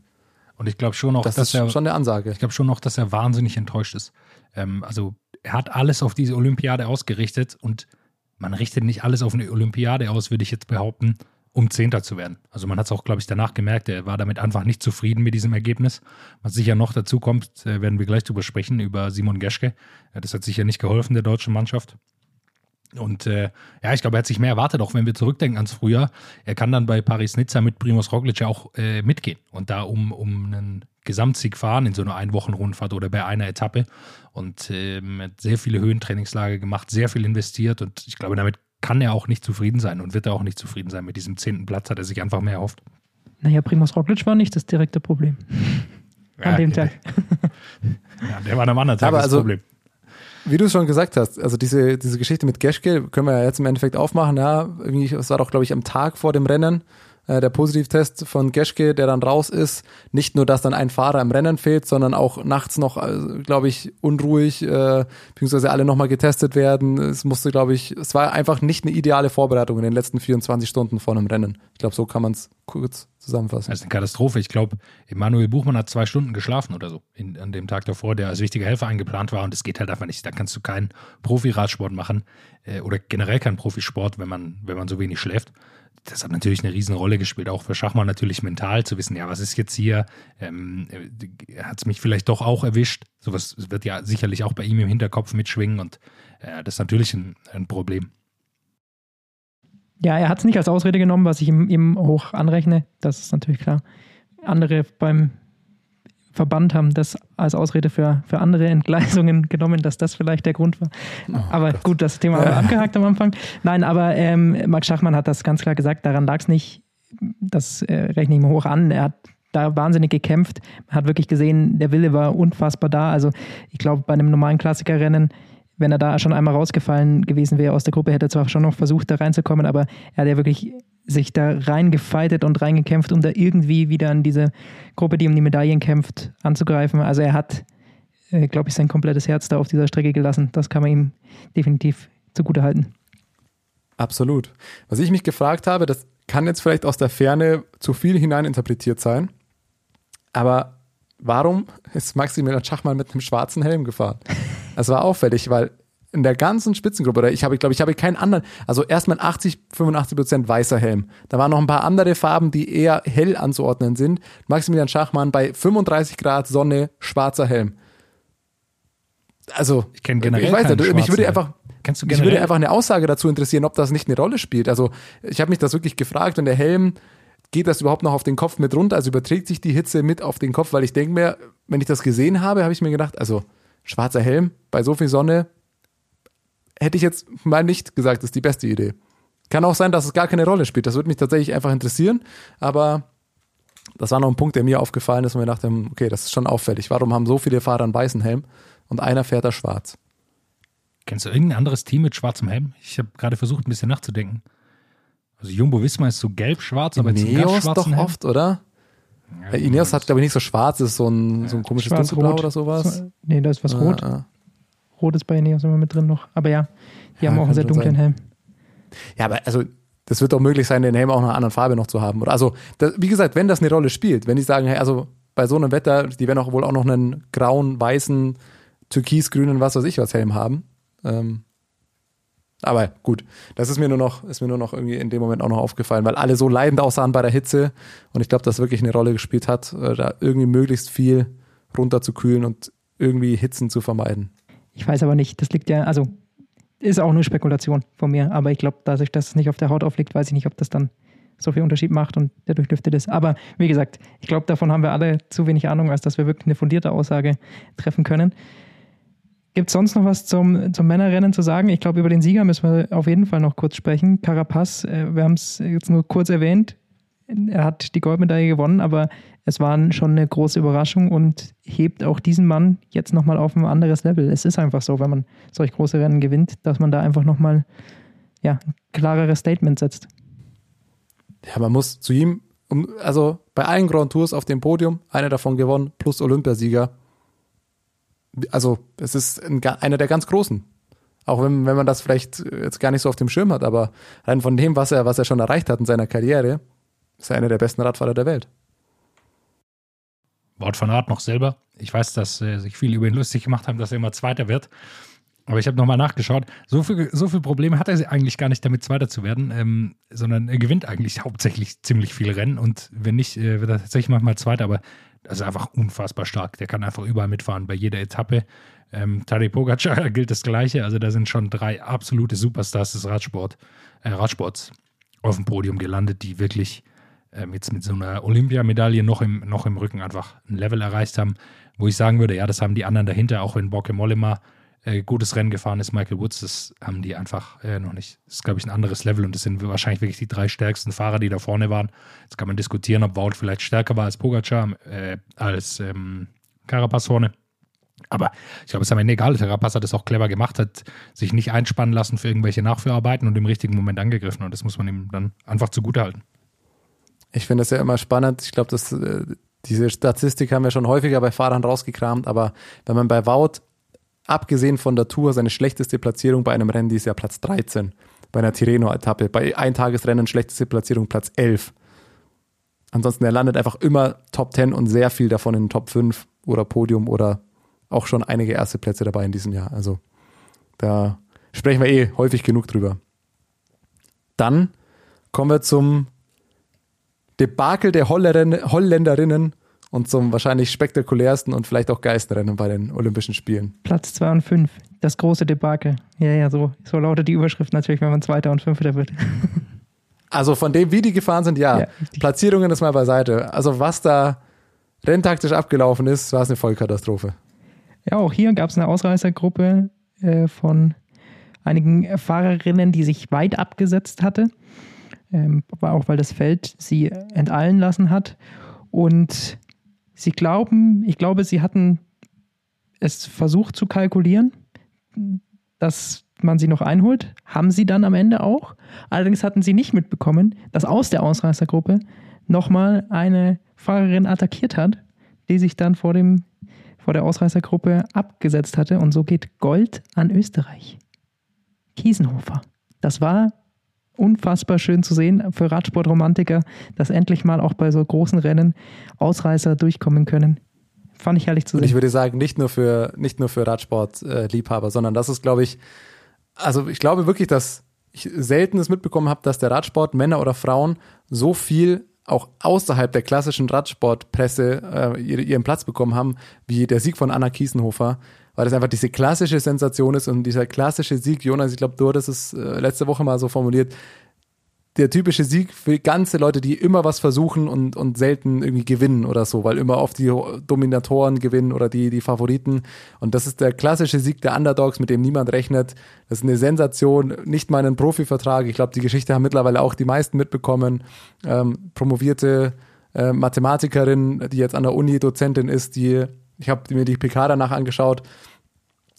Und ich glaube schon auch, Das dass ist er schon eine Ansage. Ich glaube schon noch, dass er wahnsinnig enttäuscht ist. Ähm, also er hat alles auf diese Olympiade ausgerichtet und man richtet nicht alles auf eine Olympiade aus, würde ich jetzt behaupten, um Zehnter zu werden. Also man hat es auch, glaube ich, danach gemerkt, er war damit einfach nicht zufrieden mit diesem Ergebnis. Was sicher noch dazu kommt, äh, werden wir gleich drüber sprechen, über Simon Geschke. Äh, das hat sicher nicht geholfen der deutschen Mannschaft. Und äh, ja, ich glaube, er hat sich mehr erwartet, auch wenn wir zurückdenken ans Frühjahr. Er kann dann bei Paris-Nizza mit Primoz Roglic ja auch äh, mitgehen und da um, um einen Gesamtsieg fahren in so einer Einwochenrundfahrt oder bei einer Etappe. Und ähm, hat sehr viele Höhentrainingslager gemacht, sehr viel investiert und ich glaube, damit kann er auch nicht zufrieden sein und wird er auch nicht zufrieden sein. Mit diesem zehnten Platz hat er sich einfach mehr erhofft. Naja, Primoz Roglic war nicht das direkte Problem an Ja, dem Tag. Ja, der war am anderen Tag Aber das also- Problem. Wie du es schon gesagt hast, also diese, diese Geschichte mit Geschke können wir ja jetzt im Endeffekt aufmachen. Ja, irgendwie, es war doch, glaube ich, am Tag vor dem Rennen äh, der Positivtest von Geschke, der dann raus ist. Nicht nur, dass dann ein Fahrer im Rennen fehlt, sondern auch nachts noch, äh, glaube ich, unruhig, äh, beziehungsweise alle nochmal getestet werden. Es musste, glaube ich, es war einfach nicht eine ideale Vorbereitung in den letzten 24 Stunden vor einem Rennen. Ich glaube, so kann man es kurz zusammenfassen. Das ist eine Katastrophe. Ich glaube, Emanuel Buchmann hat zwei Stunden geschlafen oder so in, an dem Tag davor, der als wichtiger Helfer eingeplant war. Und das geht halt einfach nicht. Da kannst du keinen Profi-Radsport machen äh, oder generell keinen Profisport, wenn man, wenn man so wenig schläft. Das hat natürlich eine Riesenrolle gespielt, auch für Schachmann natürlich mental zu wissen, ja, was ist jetzt hier? Ähm, hat es mich vielleicht doch auch erwischt? Sowas wird ja sicherlich auch bei ihm im Hinterkopf mitschwingen und äh, das ist natürlich ein, ein Problem. Ja, er hat es nicht als Ausrede genommen, was ich ihm, ihm hoch anrechne. Das ist natürlich klar. Andere beim Verband haben das als Ausrede für, für andere Entgleisungen genommen, dass das vielleicht der Grund war. aber gut, das Thema haben wir abgehakt am Anfang. Nein, aber ähm, Max Schachmann hat das ganz klar gesagt, daran lag es nicht. Das äh, rechne ich mir hoch an. Er hat da wahnsinnig gekämpft. Man hat wirklich gesehen, der Wille war unfassbar da. Also ich glaube, bei einem normalen Klassikerrennen, wenn er da schon einmal rausgefallen gewesen wäre aus der Gruppe, hätte er zwar schon noch versucht, da reinzukommen, aber er hat ja wirklich sich da reingefeitet und reingekämpft, um da irgendwie wieder an diese Gruppe, die um die Medaillen kämpft, anzugreifen. Also er hat, äh, glaube ich, sein komplettes Herz da auf dieser Strecke gelassen. Das kann man ihm definitiv zugute halten. Absolut. Was ich mich gefragt habe, das kann jetzt vielleicht aus der Ferne zu viel hineininterpretiert sein, aber warum ist Maximilian Schachmann mit einem schwarzen Helm gefahren? Das war auffällig, weil in der ganzen Spitzengruppe, oder ich habe, glaube ich, habe keinen anderen, also erstmal 80, 85 Prozent weißer Helm. Da waren noch ein paar andere Farben, die eher hell anzuordnen sind. Maximilian Schachmann bei 35 Grad Sonne, schwarzer Helm. Also, Ich kenne generell ich weiß nicht, mich würde einfach, Kennst du mich würde einfach eine Aussage dazu interessieren, ob das nicht eine Rolle spielt. Also, ich habe mich das wirklich gefragt und der Helm, geht das überhaupt noch auf den Kopf mit runter? Also überträgt sich die Hitze mit auf den Kopf? Weil ich denke mir, wenn ich das gesehen habe, habe ich mir gedacht, also schwarzer Helm bei so viel Sonne, hätte ich jetzt mal nicht gesagt, ist die beste Idee. Kann auch sein, dass es gar keine Rolle spielt. Das würde mich tatsächlich einfach interessieren. Aber das war noch ein Punkt, der mir aufgefallen ist und mir dachte, okay, das ist schon auffällig. Warum haben so viele Fahrer einen weißen Helm und einer fährt da schwarz? Kennst du irgendein anderes Team mit schwarzem Helm? Ich habe gerade versucht, ein bisschen nachzudenken. Also Jumbo Wismar ist so gelb-schwarz, aber jetzt Ineos doch Helm. oft, oder? Ja, Äh, Ineos hat, glaube ich, nicht so schwarz, das ist so ein, so ein komisches Dunkelblau oder sowas. So, nee, da ist was rot. Ah, ah. Rot ist bei Ineos immer mit drin noch. Aber ja, die Ja, haben auch einen sehr dunklen sein. Helm. Ja, aber also das wird doch möglich sein, den Helm auch einer anderen Farbe noch zu haben. Oder also, das, wie gesagt, wenn das eine Rolle spielt, wenn die sagen, hey, also bei so einem Wetter, die werden auch wohl auch noch einen grauen, weißen, türkisgrünen, was weiß ich was Helm haben. Ähm, aber gut, das ist mir nur noch, ist mir nur noch irgendwie in dem Moment auch noch aufgefallen, weil alle so leidend aussahen bei der Hitze und ich glaube, das wirklich eine Rolle gespielt hat, äh, da irgendwie möglichst viel runterzukühlen und irgendwie Hitzen zu vermeiden. Ich weiß aber nicht, das liegt ja, also ist auch nur Spekulation von mir, aber ich glaube, dadurch, dass es nicht auf der Haut aufliegt, weiß ich nicht, ob das dann so viel Unterschied macht und der durchlüftet ist. Aber wie gesagt, ich glaube, davon haben wir alle zu wenig Ahnung, als dass wir wirklich eine fundierte Aussage treffen können. Gibt es sonst noch was zum, zum Männerrennen zu sagen? Ich glaube, über den Sieger müssen wir auf jeden Fall noch kurz sprechen. Carapaz, äh, wir haben es jetzt nur kurz erwähnt. Er hat die Goldmedaille gewonnen, aber es war schon eine große Überraschung und hebt auch diesen Mann jetzt nochmal auf ein anderes Level. Es ist einfach so, wenn man solch große Rennen gewinnt, dass man da einfach nochmal ja, ein klareres Statement setzt. Ja, man muss zu ihm, also bei allen Grand Tours auf dem Podium, einer davon gewonnen, plus Olympiasieger. Also, es ist ein, einer der ganz Großen. Auch wenn, wenn man das vielleicht jetzt gar nicht so auf dem Schirm hat, aber rein von dem, was er, was er schon erreicht hat in seiner Karriere, ist er einer der besten Radfahrer der Welt. Wout van Aert noch selber. Ich weiß, dass äh, sich viele über ihn lustig gemacht haben, dass er immer Zweiter wird. Aber ich habe nochmal nachgeschaut. So viele so viel Probleme hat er eigentlich gar nicht damit, Zweiter zu werden, ähm, sondern er gewinnt eigentlich hauptsächlich ziemlich viele Rennen und wenn nicht, äh, wird er tatsächlich manchmal Zweiter, aber das ist einfach unfassbar stark. Der kann einfach überall mitfahren, bei jeder Etappe. Ähm, Tadej Pogacar gilt das Gleiche. Also da sind schon drei absolute Superstars des Radsport, äh, Radsports auf dem Podium gelandet, die wirklich ähm, jetzt mit so einer Olympiamedaille noch im, noch im Rücken einfach ein Level erreicht haben, wo ich sagen würde, ja, das haben die anderen dahinter, auch wenn Borke Mollema äh, gutes Rennen gefahren ist, Michael Woods, das haben die einfach äh, noch nicht. Das ist, glaube ich, ein anderes Level und das sind wahrscheinlich wirklich die drei stärksten Fahrer, die da vorne waren. Jetzt kann man diskutieren, ob Wout vielleicht stärker war als Pogacar, äh, als ähm, Carapaz vorne. Aber ich glaube, es ist am Ende egal. Carapaz hat es auch clever gemacht, hat sich nicht einspannen lassen für irgendwelche Nachführarbeiten und im richtigen Moment angegriffen. Und das muss man ihm dann einfach zugutehalten. Ich finde das ja immer spannend. Ich glaube, dass äh, diese Statistik haben wir schon häufiger bei Fahrern rausgekramt, aber wenn man bei Wout, abgesehen von der Tour, seine schlechteste Platzierung bei einem Rennen, die ist ja Platz 13 bei einer Tirreno-Etappe. Bei Eintagesrennen schlechteste Platzierung Platz 11. Ansonsten, er landet einfach immer Top 10 und sehr viel davon in Top 5 oder Podium oder auch schon einige erste Plätze dabei in diesem Jahr. Also da sprechen wir eh häufig genug drüber. Dann kommen wir zum Debakel der Holländerinnen und zum wahrscheinlich spektakulärsten und vielleicht auch geilsten Rennen bei den Olympischen Spielen. Platz 2 und 5, das große Debakel. Ja, ja, so, so lautet die Überschrift natürlich, wenn man Zweiter und Fünfter wird. Also von dem, wie die gefahren sind, ja. ja Platzierungen ist mal beiseite. Also was da renntaktisch abgelaufen ist, war es eine Vollkatastrophe. Ja, auch hier gab es eine Ausreißergruppe äh, von einigen Fahrerinnen, die sich weit abgesetzt hatte. Ähm, auch weil das Feld sie enteilen lassen hat. Und sie glauben, ich glaube, sie hatten es versucht zu kalkulieren, dass man sie noch einholt. Haben sie dann am Ende auch. Allerdings hatten sie nicht mitbekommen, dass aus der Ausreißergruppe nochmal eine Fahrerin attackiert hat, die sich dann vor dem vor der Ausreißergruppe abgesetzt hatte. Und so geht Gold an Österreich. Kiesenhofer. Das war unfassbar schön zu sehen für Radsportromantiker, dass endlich mal auch bei so großen Rennen Ausreißer durchkommen können. Fand ich herrlich zu sehen. Und ich würde sagen, nicht nur für, nicht nur für Radsportliebhaber, sondern das ist, glaube ich, also ich glaube wirklich, dass ich selten es mitbekommen habe, dass der Radsport, Männer oder Frauen, so viel auch außerhalb der klassischen Radsportpresse äh, ihren Platz bekommen haben, wie der Sieg von Anna Kiesenhofer, weil das einfach diese klassische Sensation ist und dieser klassische Sieg, Jonas, ich glaube, du hattest es äh, letzte Woche mal so formuliert, der typische Sieg für ganze Leute, die immer was versuchen und, und selten irgendwie gewinnen oder so, weil immer oft die Dominatoren gewinnen oder die, die Favoriten. Und das ist der klassische Sieg der Underdogs, mit dem niemand rechnet. Das ist eine Sensation, nicht mal einen Profivertrag. Ich glaube, die Geschichte haben mittlerweile auch die meisten mitbekommen. Ähm, promovierte äh, Mathematikerin, die jetzt an der Uni Dozentin ist, die, ich habe mir die PK danach angeschaut,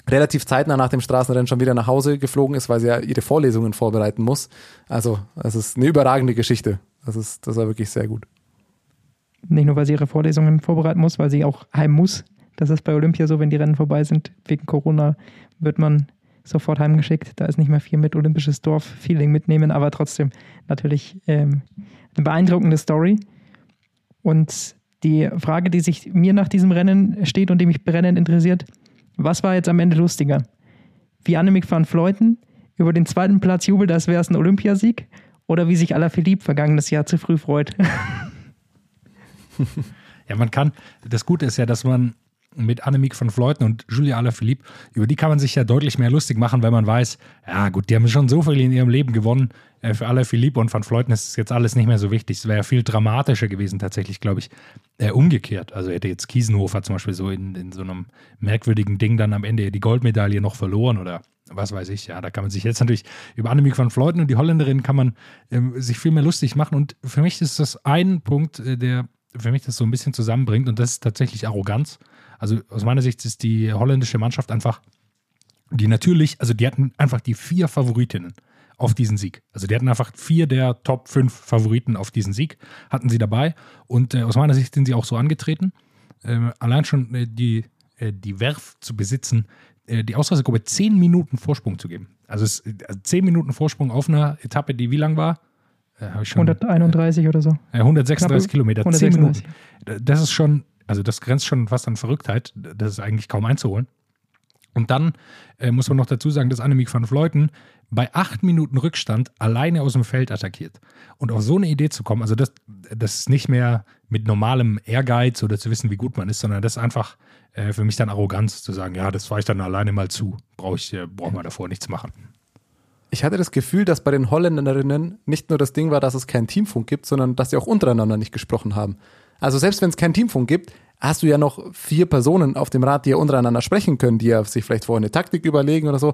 relativ zeitnah nach dem Straßenrennen schon wieder nach Hause geflogen ist, weil sie ja ihre Vorlesungen vorbereiten muss. Also, es ist eine überragende Geschichte. Das ist, das war wirklich sehr gut. Nicht nur, weil sie ihre Vorlesungen vorbereiten muss, weil sie auch heim muss. Das ist bei Olympia so, wenn die Rennen vorbei sind. Wegen Corona wird man sofort heimgeschickt. Da ist nicht mehr viel mit olympisches Dorf-Feeling mitnehmen, aber trotzdem natürlich ähm, eine beeindruckende Story. Und die Frage, die sich mir nach diesem Rennen steht und die mich brennend interessiert, was war jetzt am Ende lustiger? Wie Annemiek van Fleuten über den zweiten Platz jubelt, als wäre es ein Olympiasieg? Oder wie sich Alaphilippe vergangenes Jahr zu früh freut? ja, man kann, das Gute ist ja, dass man mit Annemiek van Fleuten und Julia Alaphilippe, über die kann man sich ja deutlich mehr lustig machen, weil man weiß, ja gut, die haben schon so viel in ihrem Leben gewonnen. Äh, für Alaphilippe und van Fleuten ist jetzt alles nicht mehr so wichtig. Es wäre ja viel dramatischer gewesen, tatsächlich, glaube ich, äh, umgekehrt. Also hätte jetzt Kiesenhofer zum Beispiel so in, in so einem merkwürdigen Ding dann am Ende die Goldmedaille noch verloren oder was weiß ich. Ja, da kann man sich jetzt natürlich über Annemiek van Fleuten und die Holländerin kann man ähm, sich viel mehr lustig machen. Und für mich ist das ein Punkt, äh, der für mich das so ein bisschen zusammenbringt und das ist tatsächlich Arroganz. Also aus meiner Sicht ist die holländische Mannschaft einfach, die natürlich, also die hatten einfach die vier Favoritinnen auf diesen Sieg. Also die hatten einfach vier der Top 5 Favoriten auf diesen Sieg, hatten sie dabei. Und äh, aus meiner Sicht sind sie auch so angetreten. Äh, allein schon äh, die, äh, die Werf zu besitzen, äh, die Ausreißergruppe zehn Minuten Vorsprung zu geben. Also, es, also zehn Minuten Vorsprung auf einer Etappe, die wie lang war? Schon, 131 oder so. 136 Knappe, Kilometer, 136. 10 Minuten. Das ist schon Also das grenzt schon fast an Verrücktheit. Das ist eigentlich kaum einzuholen. Und dann äh, muss man noch dazu sagen, dass Annemiek van Vleuten bei acht Minuten Rückstand alleine aus dem Feld attackiert. Und auf so eine Idee zu kommen, also das, das ist nicht mehr mit normalem Ehrgeiz oder zu wissen, wie gut man ist, sondern das ist einfach äh, für mich dann Arroganz zu sagen, ja, das fahre ich dann alleine mal zu. Brauche ich, äh, braucht man davor nichts machen. Ich hatte das Gefühl, dass bei den Holländerinnen nicht nur das Ding war, dass es keinen Teamfunk gibt, sondern dass sie auch untereinander nicht gesprochen haben. Also selbst wenn es keinen Teamfunk gibt, hast du ja noch vier Personen auf dem Rad, die ja untereinander sprechen können, die ja sich vielleicht vorher eine Taktik überlegen oder so.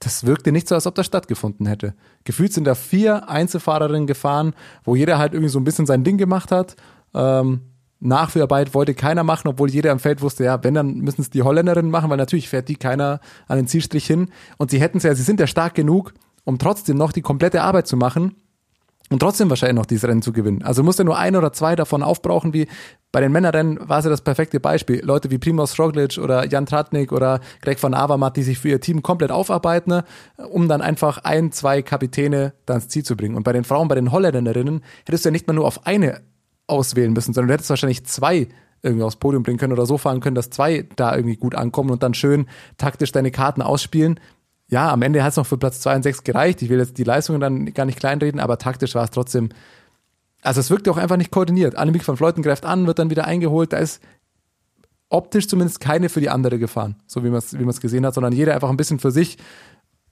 Das wirkte nicht so, als ob das stattgefunden hätte. Gefühlt sind da vier Einzelfahrerinnen gefahren, wo jeder halt irgendwie so ein bisschen sein Ding gemacht hat. Ähm, Nachführarbeit wollte keiner machen, obwohl jeder am Feld wusste, ja, wenn, dann müssen es die Holländerinnen machen, weil natürlich fährt die keiner an den Zielstrich hin. Und sie hätten es ja, sie sind ja stark genug, um trotzdem noch die komplette Arbeit zu machen und trotzdem wahrscheinlich noch dieses Rennen zu gewinnen. Also musste nur ein oder zwei davon aufbrauchen, wie bei den Männerrennen war es ja das perfekte Beispiel. Leute wie Primoz Roglic oder Jan Tratnik oder Greg van Avermaet, die sich für ihr Team komplett aufarbeiten, ne, um dann einfach ein, zwei Kapitäne dann ins Ziel zu bringen. Und bei den Frauen, bei den Holländerinnen, hättest du ja nicht mal nur auf eine auswählen müssen, sondern du hättest wahrscheinlich zwei irgendwie aufs Podium bringen können oder so fahren können, dass zwei da irgendwie gut ankommen und dann schön taktisch deine Karten ausspielen ja, am Ende hat es noch für Platz 2 und 6 gereicht. Ich will jetzt die Leistungen dann gar nicht kleinreden, aber taktisch war es trotzdem. Also es wirkte auch einfach nicht koordiniert. Annemiek von Fleuten greift an, wird dann wieder eingeholt. Da ist optisch zumindest keine für die andere gefahren, so wie man es wie gesehen hat, sondern jeder einfach ein bisschen für sich.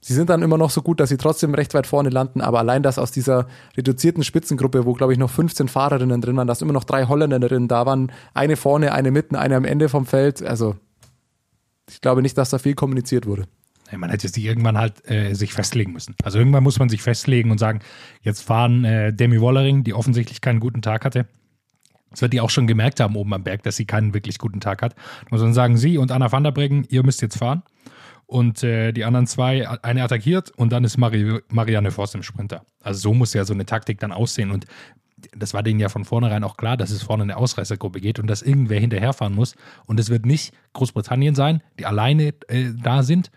Sie sind dann immer noch so gut, dass sie trotzdem recht weit vorne landen, aber allein das aus dieser reduzierten Spitzengruppe, wo glaube ich noch 15 Fahrerinnen drin waren, dass immer noch drei Holländerinnen da waren, eine vorne, eine mitten, eine am Ende vom Feld. Also ich glaube nicht, dass da viel kommuniziert wurde man hätte sich irgendwann halt äh, sich festlegen müssen. Also irgendwann muss man sich festlegen und sagen, jetzt fahren äh, Demi Wollering, die offensichtlich keinen guten Tag hatte. Das wird die auch schon gemerkt haben oben am Berg, dass sie keinen wirklich guten Tag hat. Da muss man sagen, sie und Anna van der Breggen, ihr müsst jetzt fahren. Und äh, die anderen zwei, eine attackiert und dann ist Mari Marianne Voss im Sprinter. Also so muss ja so eine Taktik dann aussehen. Und das war denen ja von vornherein auch klar, dass es vorne eine Ausreißergruppe geht und dass irgendwer hinterherfahren muss. Und es wird nicht Großbritannien sein, die alleine äh, da sind,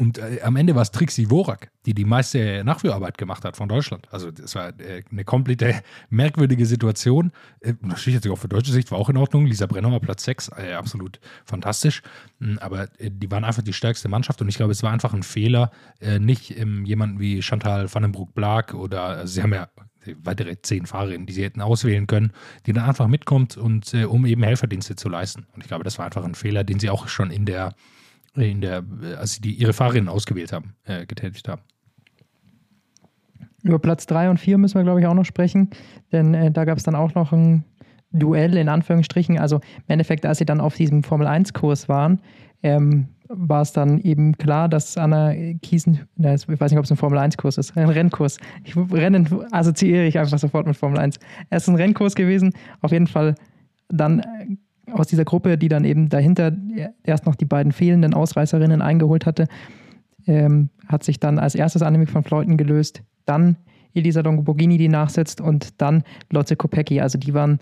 und äh, am Ende war es Trixie Worak, die die meiste Nachführarbeit gemacht hat von Deutschland. Also das war äh, eine komplette merkwürdige Situation. Äh, natürlich jetzt auch für deutsche Sicht war auch in Ordnung. Lisa Brenner war Platz 6, äh, absolut fantastisch. Mhm, aber äh, die waren einfach die stärkste Mannschaft und ich glaube, es war einfach ein Fehler, äh, nicht ähm, jemanden wie Chantal Vandenbroek-Blag oder also sie haben ja weitere zehn Fahrerinnen, die sie hätten auswählen können, die dann einfach mitkommt und um eben Helferdienste zu leisten. Und ich glaube, das war einfach ein Fehler, den sie auch schon in der in der, als sie die, ihre Fahrerinnen ausgewählt haben, äh, getätigt haben. Über Platz 3 und 4 müssen wir, glaube ich, auch noch sprechen, denn äh, da gab es dann auch noch ein Duell in Anführungsstrichen. Also im Endeffekt, als sie dann auf diesem Formel-1-Kurs waren, ähm, war es dann eben klar, dass Anna Kiesen, na, ich weiß nicht, ob es ein Formel-1-Kurs ist, ein Rennkurs. Ich, Rennen assoziiere ich einfach sofort mit Formel 1. Es ist ein Rennkurs gewesen, auf jeden Fall dann aus dieser Gruppe, die dann eben dahinter erst noch die beiden fehlenden Ausreißerinnen eingeholt hatte, ähm, hat sich dann als erstes Annemiek von Fleuten gelöst, dann Elisa Longoborghini, die nachsetzt und dann Lotte Kopecki. Also die waren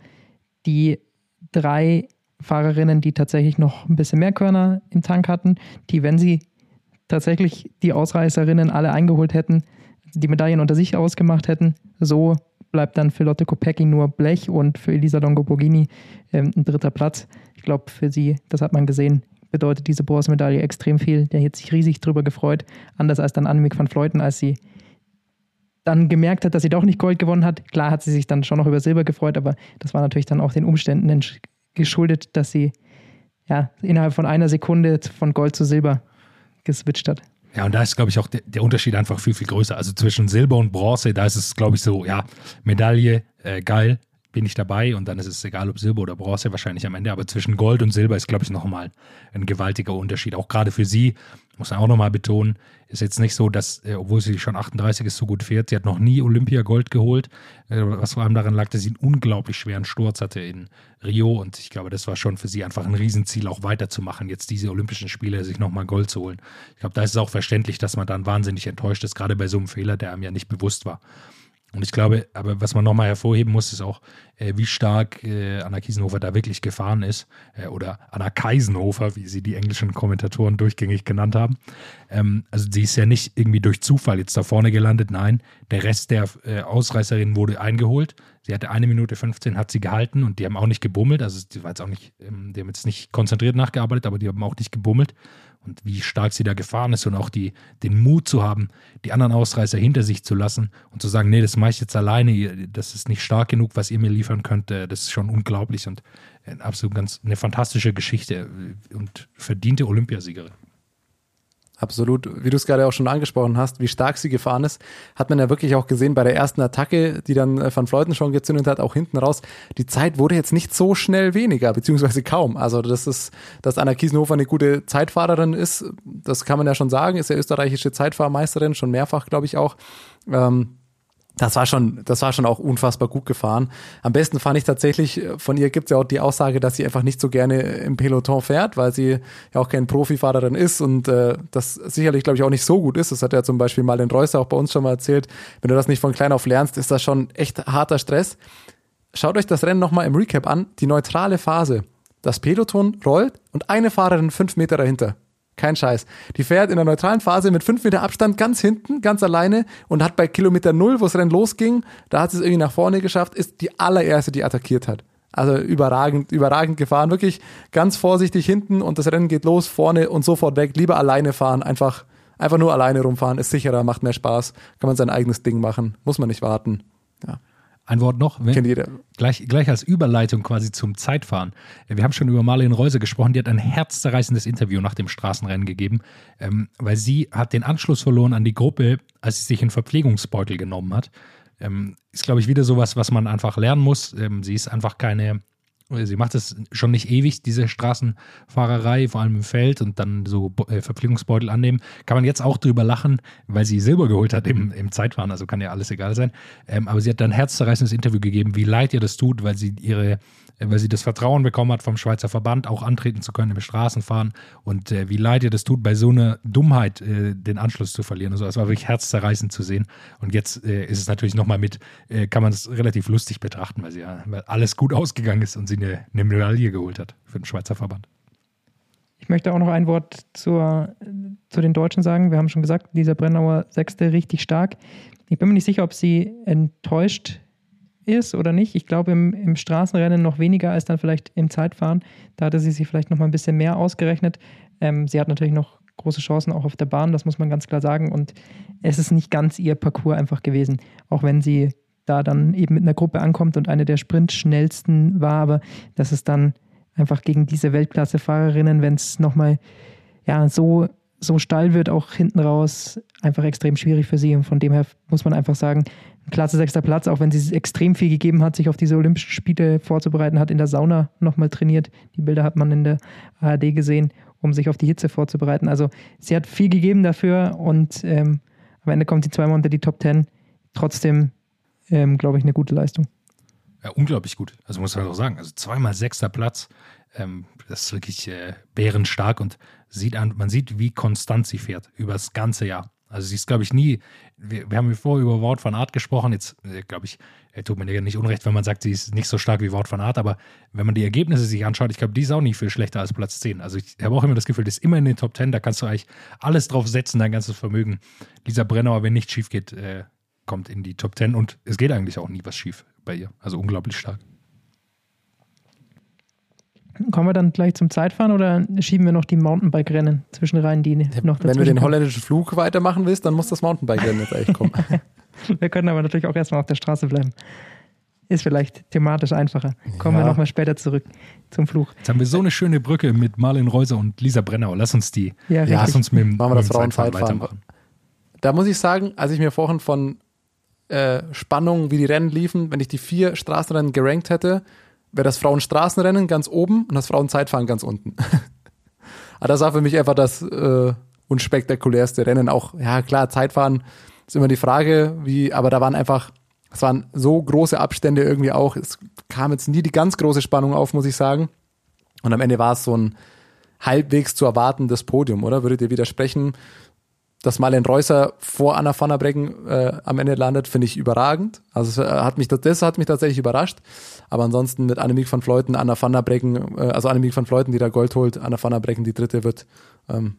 die drei Fahrerinnen, die tatsächlich noch ein bisschen mehr Körner im Tank hatten, die, wenn sie tatsächlich die Ausreißerinnen alle eingeholt hätten, die Medaillen unter sich ausgemacht hätten, so bleibt dann für Lotte Kopecki nur Blech und für Elisa Longoborghini ähm, ein dritter Platz. Ich glaube, für sie, das hat man gesehen, bedeutet diese Bronzemedaille extrem viel. Der hat sich riesig drüber gefreut. Anders als dann Annemiek van Fleuten, als sie dann gemerkt hat, dass sie doch nicht Gold gewonnen hat. Klar hat sie sich dann schon noch über Silber gefreut, aber das war natürlich dann auch den Umständen geschuldet, dass sie ja, innerhalb von einer Sekunde von Gold zu Silber geswitcht hat. Ja, und da ist, glaube ich, auch der, Unterschied einfach viel, viel größer. Also zwischen Silber und Bronze, da ist es, glaube ich, so, ja, Medaille, äh, geil, bin ich dabei und dann ist es egal, ob Silber oder Bronze wahrscheinlich am Ende. Aber zwischen Gold und Silber ist, glaube ich, nochmal ein gewaltiger Unterschied. Auch gerade für sie, muss man auch nochmal betonen, ist jetzt nicht so, dass, äh, obwohl sie schon 38 ist, so gut fährt, sie hat noch nie Olympia-Gold geholt, äh, was vor allem daran lag, dass sie einen unglaublich schweren Sturz hatte in Rio und ich glaube, das war schon für sie einfach ein Riesenziel, auch weiterzumachen, jetzt diese Olympischen Spiele sich nochmal Gold zu holen. Ich glaube, da ist es auch verständlich, dass man dann wahnsinnig enttäuscht ist, gerade bei so einem Fehler, der einem ja nicht bewusst war. Und ich glaube, aber was man nochmal hervorheben muss, ist auch, äh, wie stark äh, Anna Kiesenhofer da wirklich gefahren ist. Äh, oder Anna Keisenhofer, wie sie die englischen Kommentatoren durchgängig genannt haben. Ähm, also sie ist ja nicht irgendwie durch Zufall jetzt da vorne gelandet. Nein, der Rest der äh, Ausreißerin wurde eingeholt. Sie hatte eine Minute 15, hat sie gehalten und die haben auch nicht gebummelt. Also die war jetzt auch nicht, ähm, die haben jetzt nicht konzentriert nachgearbeitet, aber die haben auch nicht gebummelt und wie stark sie da gefahren ist und auch die, den Mut zu haben, die anderen Ausreißer hinter sich zu lassen und zu sagen, nee, das mache ich jetzt alleine, das ist nicht stark genug, was ihr mir liefern könnt, äh, das ist schon unglaublich und absolut ganz eine fantastische Geschichte und verdiente Olympiasiegerin. Absolut. Wie du es gerade auch schon angesprochen hast, wie stark sie gefahren ist, hat man ja wirklich auch gesehen bei der ersten Attacke, die dann äh, Van Fleuten schon gezündet hat, auch hinten raus. Die Zeit wurde jetzt nicht so schnell weniger, beziehungsweise kaum. Also das ist, dass Anna Kiesenhofer eine gute Zeitfahrerin ist, das kann man ja schon sagen, ist ja österreichische Zeitfahrmeisterin, schon mehrfach, glaube ich auch. Ähm, das war schon, das war schon auch unfassbar gut gefahren. Am besten fand ich tatsächlich, von ihr gibt es ja auch die Aussage, dass sie einfach nicht so gerne im Peloton fährt, weil sie ja auch kein Profifahrerin ist und äh, das sicherlich, glaube ich, auch nicht so gut ist. Das hat ja zum Beispiel mal Reusser auch bei uns schon mal erzählt. Wenn du das nicht von klein auf lernst, ist das schon echt harter Stress. Schaut euch das Rennen nochmal im Recap an. Die neutrale Phase. Das Peloton rollt und eine Fahrerin fünf Meter dahinter. Kein Scheiß. Die fährt in der neutralen Phase mit fünf Meter Abstand ganz hinten, ganz alleine und hat bei Kilometer null, wo es Rennen losging, da hat sie es irgendwie nach vorne geschafft, ist die allererste, die attackiert hat. Also überragend, überragend gefahren. Wirklich ganz vorsichtig hinten und das Rennen geht los, vorne und sofort weg. Lieber alleine fahren, einfach, einfach nur alleine rumfahren, ist sicherer, macht mehr Spaß, kann man sein eigenes Ding machen, muss man nicht warten. Ja. Ein Wort noch, wenn, Kennt jeder. Gleich, gleich als Überleitung quasi zum Zeitfahren. Wir haben schon über Marlene Reuse gesprochen, die hat ein herzzerreißendes Interview nach dem Straßenrennen gegeben, ähm, weil sie hat den Anschluss verloren an die Gruppe, als sie sich einen Verpflegungsbeutel genommen hat. Ähm, ist, glaube ich, wieder sowas, was man einfach lernen muss. Ähm, sie ist einfach keine Sie macht es schon nicht ewig, diese Straßenfahrerei, vor allem im Feld und dann so äh, Verpflegungsbeutel annehmen. Kann man jetzt auch drüber lachen, weil sie Silber geholt hat im, im Zeitfahren, also kann ja alles egal sein. Ähm, aber sie hat dann ein herzzerreißendes Interview gegeben, wie leid ihr das tut, weil sie ihre weil sie das Vertrauen bekommen hat vom Schweizer Verband, auch antreten zu können im Straßenfahren und äh, wie leid ihr das tut, bei so einer Dummheit äh, den Anschluss zu verlieren. Also das war wirklich herzzerreißend zu sehen. Und jetzt äh, ist es natürlich nochmal mit, äh, kann man es relativ lustig betrachten, weil sie ja weil alles gut ausgegangen ist und sie eine, eine Medaille geholt hat für den Schweizer Verband. Ich möchte auch noch ein Wort zur, zu den Deutschen sagen. Wir haben schon gesagt, Lisa Brennauer Sechste richtig stark. Ich bin mir nicht sicher, ob sie enttäuscht ist oder nicht. Ich glaube, im, im Straßenrennen noch weniger als dann vielleicht im Zeitfahren. Da hatte sie sich vielleicht noch mal ein bisschen mehr ausgerechnet. Ähm, sie hat natürlich noch große Chancen auch auf der Bahn, das muss man ganz klar sagen. Und es ist nicht ganz ihr Parcours einfach gewesen, auch wenn sie da dann eben mit einer Gruppe ankommt und eine der Sprintschnellsten war. Aber das ist dann einfach gegen diese Weltklasse-Fahrerinnen, wenn es nochmal ja, so, so steil wird, auch hinten raus, einfach extrem schwierig für sie. Und von dem her muss man einfach sagen, klasse sechster Platz, auch wenn sie extrem viel gegeben hat, sich auf diese Olympischen Spiele vorzubereiten, hat in der Sauna nochmal trainiert. Die Bilder hat man in der ARD gesehen, um sich auf die Hitze vorzubereiten. Also sie hat viel gegeben dafür und ähm, am Ende kommt sie zweimal unter die Top Ten. Trotzdem, ähm, glaube ich, eine gute Leistung. Ja, unglaublich gut. Also muss man auch sagen. Also zweimal sechster Platz. Ähm, das ist wirklich äh, bärenstark und sieht an, man sieht, wie konstant sie fährt über das ganze Jahr. Also sie ist, glaube ich, nie, wir, wir haben vorher über Wort von Art gesprochen, jetzt äh, glaube ich, er tut mir nicht unrecht, wenn man sagt, sie ist nicht so stark wie Wort von Art, aber wenn man die Ergebnisse sich anschaut, ich glaube, die ist auch nicht viel schlechter als Platz 10. Also ich habe auch immer das Gefühl, die ist immer in den Top 10, da kannst du eigentlich alles drauf setzen, dein ganzes Vermögen. Lisa Brennauer, wenn nichts schief geht, äh, kommt in die Top 10 und es geht eigentlich auch nie was schief bei ihr. Also unglaublich stark. Kommen wir dann gleich zum Zeitfahren oder schieben wir noch die Mountainbike-Rennen zwischen rein, die noch Wenn du den holländischen Flug weitermachen willst, dann muss das Mountainbike-Rennen jetzt eigentlich kommen. wir können aber natürlich auch erstmal auf der Straße bleiben. Ist vielleicht thematisch einfacher. Kommen ja. wir nochmal später zurück zum Fluch. Jetzt haben wir so eine schöne Brücke mit Marlene Reuser und Lisa Brennau. Lass uns die. Ja, ja lass uns mit dem, Machen wir das Frauenzeitfahren weitermachen. Da muss ich sagen, als ich mir vorhin von äh, Spannung, wie die Rennen liefen, wenn ich die vier Straßenrennen gerankt hätte, wäre das Frauenstraßenrennen ganz oben und das Frauenzeitfahren ganz unten. Aber das war für mich einfach das äh, unspektakulärste Rennen. Auch, ja klar, Zeitfahren ist immer die Frage, wie, aber da waren einfach, es waren so große Abstände irgendwie auch. Es kam jetzt nie die ganz große Spannung auf, muss ich sagen. Und am Ende war es so ein halbwegs zu erwartendes Podium, oder? Würdet ihr widersprechen? Dass Marlen Reusser vor Anna van der Breggen äh, am Ende landet, finde ich überragend. Also es hat mich, das hat mich tatsächlich überrascht. Aber ansonsten mit Annemiek van Fleuten, Anna van der Breggen, äh, also Annemiek van Fleuten, die da Gold holt, Anna van der Breggen die dritte wird ähm,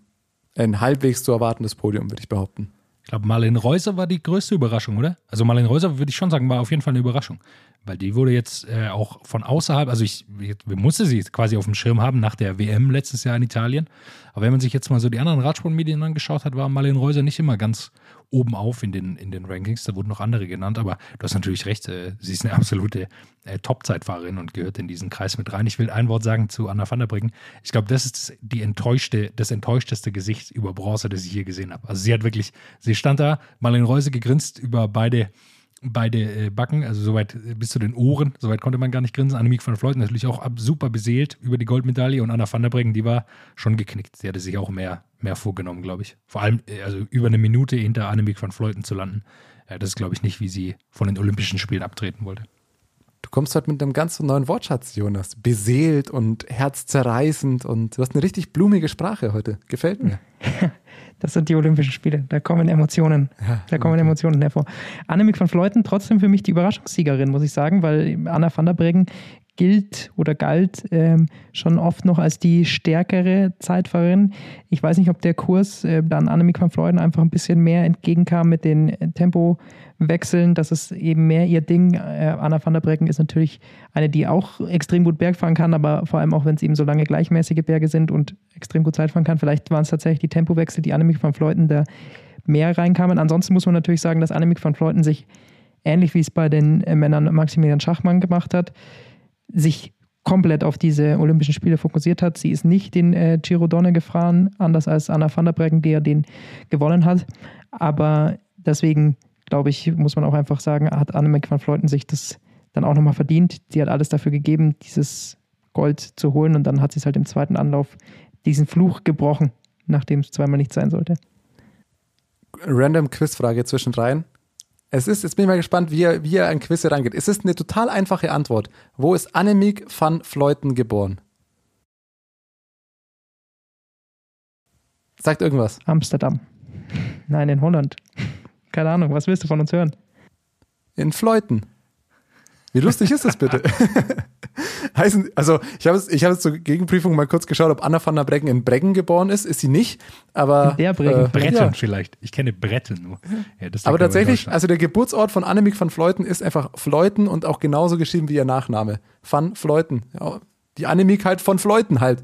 ein halbwegs zu erwartendes Podium, würde ich behaupten. Ich glaube, Marlene Reuser war die größte Überraschung, oder? Also Marlene Reuser würde ich schon sagen, war auf jeden Fall eine Überraschung. Weil die wurde jetzt äh, auch von außerhalb, also ich, wir musste sie quasi auf dem Schirm haben nach der WM letztes Jahr in Italien. Aber wenn man sich jetzt mal so die anderen Radsportmedien angeschaut hat, war Marlene Reuser nicht immer ganz oben auf in den, in den Rankings. Da wurden noch andere genannt, aber du hast natürlich recht, äh, sie ist eine absolute äh, Top-Zeitfahrerin und gehört in diesen Kreis mit rein. Ich will ein Wort sagen zu Anna van der Breggen. Ich glaube, das ist die enttäuschte, das enttäuschteste Gesicht über Bronze, das ich hier gesehen habe. Also sie hat wirklich, sie stand da, Marlene Reuse gegrinst über beide beide äh, Backen, also soweit äh, bis zu den Ohren, soweit konnte man gar nicht grinsen. Annemiek van Vleuten natürlich auch super beseelt über die Goldmedaille und Anna van der Breggen, die war schon geknickt. Sie hatte sich auch mehr, mehr vorgenommen, glaube ich. Vor allem, äh, also über eine Minute hinter Annemiek van Vleuten zu landen. Das ist, glaube ich, nicht, wie sie von den Olympischen Spielen abtreten wollte. Du kommst heute mit einem ganz neuen Wortschatz, Jonas. Beseelt und herzzerreißend und du hast eine richtig blumige Sprache heute. Gefällt mir. Das sind die Olympischen Spiele. Da kommen Emotionen. Ja, da kommen okay. Emotionen hervor. Annemiek van Fleuten trotzdem für mich die Überraschungssiegerin, muss ich sagen, weil Anna van der Breggen gilt oder galt ähm, schon oft noch als die stärkere Zeitfahrerin. Ich weiß nicht, ob der Kurs äh, dann Annemiek van Fleuten einfach ein bisschen mehr entgegenkam mit den äh, Tempo wechseln. Das ist eben mehr ihr Ding. Äh, Anna van der Breggen ist natürlich eine, die auch extrem gut Berg fahren kann, aber vor allem auch, wenn es eben so lange gleichmäßige Berge sind und extrem gut Zeit fahren kann. Vielleicht waren es tatsächlich die Tempowechsel, die Annemiek van Fleuten da mehr reinkamen. Ansonsten muss man natürlich sagen, dass Annemiek van Fleuten sich, ähnlich wie es bei den äh, Männern Maximilian Schachmann gemacht hat, sich komplett auf diese Olympischen Spiele fokussiert hat. Sie ist nicht den äh, Giro Donne gefahren, anders als Anna van der Breggen, die ja den gewonnen hat. Aber deswegen glaube ich, muss man auch einfach sagen, hat Annemiek van Fleuten sich das dann auch nochmal verdient. Sie hat alles dafür gegeben, dieses Gold zu holen und dann hat sie es halt im zweiten Anlauf diesen Fluch gebrochen, nachdem es zweimal nicht sein sollte. Random Quizfrage zwischendrein. Es ist, jetzt bin ich mal gespannt, wie er, wie er an Quiz herangeht. Es ist eine total einfache Antwort. Wo ist Annemiek van Fleuten geboren? Sagt irgendwas. Amsterdam. Nein, in Holland. Keine Ahnung, was willst du von uns hören? In Fleuten. Wie lustig ist das bitte? heißen, also ich habe ich hab zur Gegenprüfung mal kurz geschaut, ob Anna van der Breggen in Breggen geboren ist. Ist sie nicht, aber. In der Breggen. Äh, Bretten ja. vielleicht. Ich kenne Bretten nur. Ja, aber tatsächlich, also der Geburtsort von Annemiek van Fleuten ist einfach Fleuten und auch genauso geschrieben wie ihr Nachname. Van Fleuten. Ja, die Annemiek halt von Fleuten halt.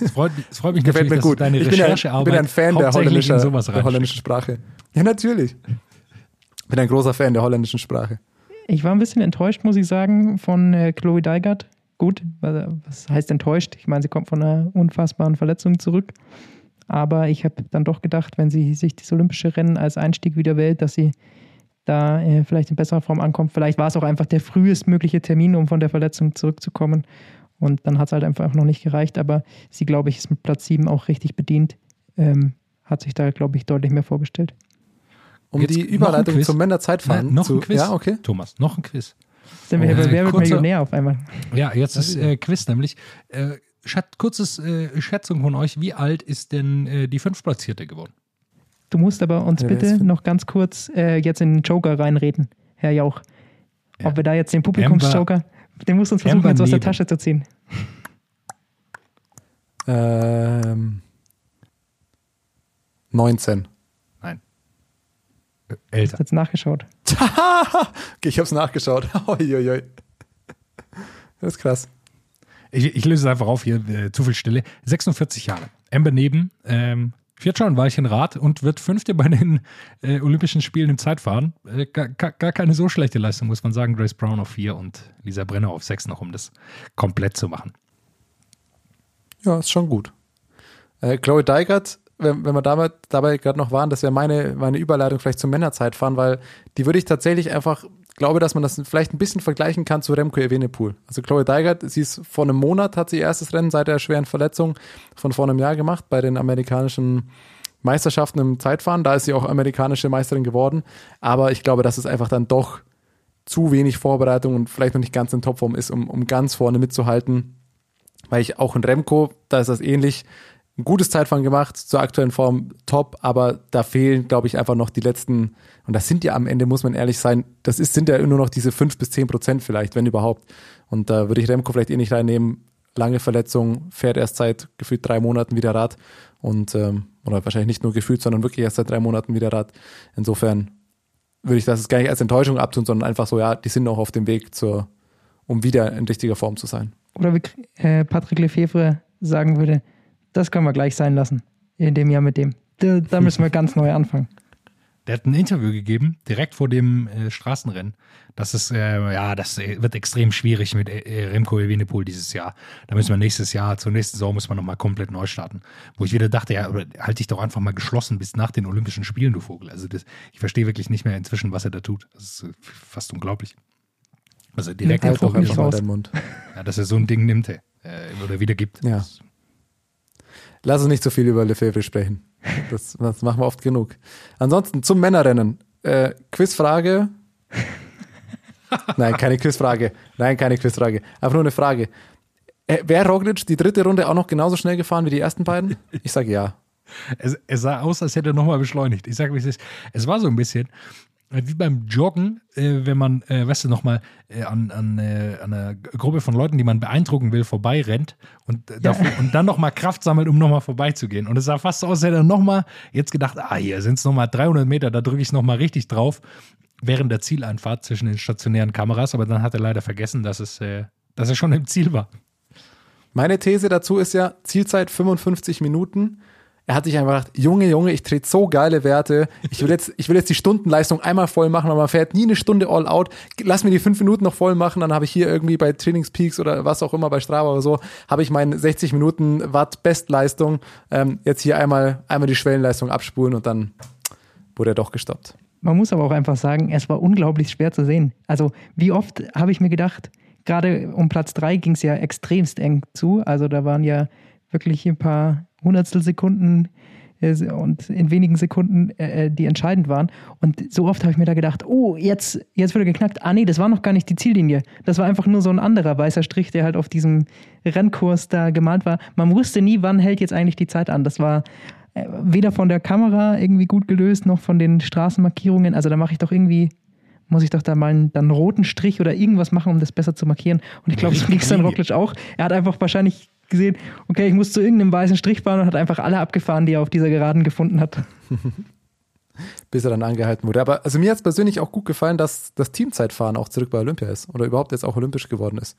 Es freut, es freut mich Gefällt natürlich, mir gut. deine ich bin, Recherchearbeit ein, bin ein Fan der holländischen, der holländischen Sprache. Ja, natürlich. Ich bin ein großer Fan der holländischen Sprache. Ich war ein bisschen enttäuscht, muss ich sagen, von äh, Chloe Deigert. Gut, was heißt enttäuscht? Ich meine, sie kommt von einer unfassbaren Verletzung zurück. Aber ich habe dann doch gedacht, wenn sie sich das olympische Rennen als Einstieg wieder wählt, dass sie da äh, vielleicht in besserer Form ankommt. Vielleicht war es auch einfach der frühestmögliche Termin, um von der Verletzung zurückzukommen. Und dann hat es halt einfach noch nicht gereicht. Aber sie, glaube ich, ist mit Platz 7 auch richtig bedient. Ähm, hat sich da, glaube ich, deutlich mehr vorgestellt. Um Jetzt die Überleitung zum Männerzeitfahren. Nein, noch zu, ein Quiz. Ja, okay. Thomas, noch ein Quiz. Sind wir hier bei Wer wird Millionär auf einmal? Ja, jetzt ist äh, Quiz nämlich. Äh, kurzes äh, Schätzung von euch, wie alt ist denn äh, die Fünftplatzierte geworden? Du musst aber uns ja, bitte noch ganz kurz äh, jetzt in den Joker reinreden, Herr Jauch. Ja. Ob wir da jetzt den Publikumsjoker, den musst du uns versuchen, Amber jetzt aus der Tasche zu ziehen. Ähm, 19. Älter. Hast du jetzt nachgeschaut? okay, ich habe es nachgeschaut. das ist krass. Ich, ich, löse es einfach auf hier, äh, zu viel Stille. 46 Jahre. Amber Neben ähm, fährt schon ein Weilchen Rad und wird Fünfte bei den äh, Olympischen Spielen im Zeitfahren. Äh, gar, gar, keine so schlechte Leistung, muss man sagen. Grace Brown auf 4 und Lisa Brenner auf 6 noch, um das komplett zu machen. Ja, ist schon gut. Äh, Chloe Deigert wenn, wenn wir dabei, dabei gerade noch waren, das wäre meine, meine Überleitung vielleicht zum Männerzeitfahren, weil die würde ich tatsächlich einfach, glaube, dass man das vielleicht ein bisschen vergleichen kann zu Remco Evenepoel. Also Chloe Deigert, sie ist vor einem Monat, hat sie ihr erstes Rennen seit der schweren Verletzung von vor einem Jahr gemacht bei den amerikanischen Meisterschaften im Zeitfahren. Da ist sie auch amerikanische Meisterin geworden. Aber ich glaube, dass es einfach dann doch zu wenig Vorbereitung und vielleicht noch nicht ganz in Topform ist, um, um ganz vorne mitzuhalten. Weil ich auch in Remco, da ist das ähnlich, ein gutes Zeitfahren gemacht, zur aktuellen Form top, aber da fehlen, glaube ich, einfach noch die letzten, und das sind ja am Ende, muss man ehrlich sein, das ist, sind ja nur noch diese fünf bis zehn Prozent vielleicht, wenn überhaupt. Und da würde ich Remco vielleicht eh nicht reinnehmen. Lange Verletzung, fährt erst seit gefühlt drei Monaten wieder Rad und ähm, oder wahrscheinlich nicht nur gefühlt, sondern wirklich erst seit drei Monaten wieder Rad. Insofern würde ich das gar nicht als Enttäuschung abtun, sondern einfach so, ja, die sind noch auf dem Weg zur, um wieder in richtiger Form zu sein. Oder wie äh, Patrick Lefevre sagen würde, das können wir gleich sein lassen. In dem Jahr mit dem. Da, da müssen wir ganz neu anfangen. Der hat ein Interview gegeben, direkt vor dem äh, Straßenrennen. Das ist, äh, ja, das äh, wird extrem schwierig mit äh, Remco Evenepoel dieses Jahr. Da müssen wir nächstes Jahr, zur nächsten Saison muss man nochmal komplett neu starten. Wo ich wieder dachte, ja, halt dich doch einfach mal geschlossen bis nach den Olympischen Spielen, du Vogel. Also das, ich verstehe wirklich nicht mehr inzwischen, was er da tut. Das ist äh, fast unglaublich. Also direkt Halt einfach mal raus. deinen Mund. ja, dass er so ein Ding nimmt, ey, äh, oder wieder gibt. Ja. Das- Lass uns nicht so viel über Lefebvre sprechen. Das, das machen wir oft genug. Ansonsten zum Männerrennen. Äh, Quizfrage. Nein, keine Quizfrage. Nein, keine Quizfrage. Einfach nur eine Frage. Äh, Wäre Roglic die dritte Runde auch noch genauso schnell gefahren wie die ersten beiden? Ich sage ja. Es, es sah aus, als hätte er nochmal beschleunigt. Ich sage, es. Es war so ein bisschen wie beim Joggen, äh, wenn man, äh, weißt du, nochmal äh, an, an, äh, an einer Gruppe von Leuten, die man beeindrucken will, vorbeirennt und, äh, davor, und dann nochmal Kraft sammelt, um nochmal vorbeizugehen. Und es sah fast so aus, als hätte er nochmal jetzt gedacht, ah, hier sind es nochmal 300 Meter, da drücke ich es nochmal richtig drauf, während der Zieleinfahrt zwischen den stationären Kameras. Aber dann hat er leider vergessen, dass, es, äh, dass er schon im Ziel war. Meine These dazu ist ja, Zielzeit 55 Minuten. Er hat sich einfach gedacht, Junge, Junge, ich trete so geile Werte. Ich will jetzt, ich will jetzt die Stundenleistung einmal voll machen, aber man fährt nie eine Stunde all out. Lass mir die fünf Minuten noch voll machen, dann habe ich hier irgendwie bei Trainingspeaks oder was auch immer bei Strava oder so, habe ich meine 60 Minuten Watt Bestleistung. Ähm, jetzt hier einmal, einmal die Schwellenleistung abspulen und dann wurde er doch gestoppt. Man muss aber auch einfach sagen, es war unglaublich schwer zu sehen. Also, wie oft habe ich mir gedacht, gerade um Platz 3 ging es ja extremst eng zu. Also, da waren ja wirklich ein paar Hundertstel Sekunden äh, und in wenigen Sekunden, äh, die entscheidend waren. Und so oft habe ich mir da gedacht, oh, jetzt, jetzt wird er geknackt. Ah, nee, das war noch gar nicht die Ziellinie. Das war einfach nur so ein anderer weißer Strich, der halt auf diesem Rennkurs da gemalt war. Man wusste nie, wann hält jetzt eigentlich die Zeit an. Das war äh, weder von der Kamera irgendwie gut gelöst, noch von den Straßenmarkierungen. Also da mache ich doch irgendwie, muss ich doch da mal einen, dann einen roten Strich oder irgendwas machen, um das besser zu markieren. Und ich glaube, so ging es dann Roglic auch. Er hat einfach wahrscheinlich gesehen, okay, ich muss zu irgendeinem weißen Strich fahren und hat einfach alle abgefahren, die er auf dieser Geraden gefunden hat. bis er dann angehalten wurde. Aber also mir hat es persönlich auch gut gefallen, dass das Teamzeitfahren auch zurück bei Olympia ist oder überhaupt jetzt auch olympisch geworden ist.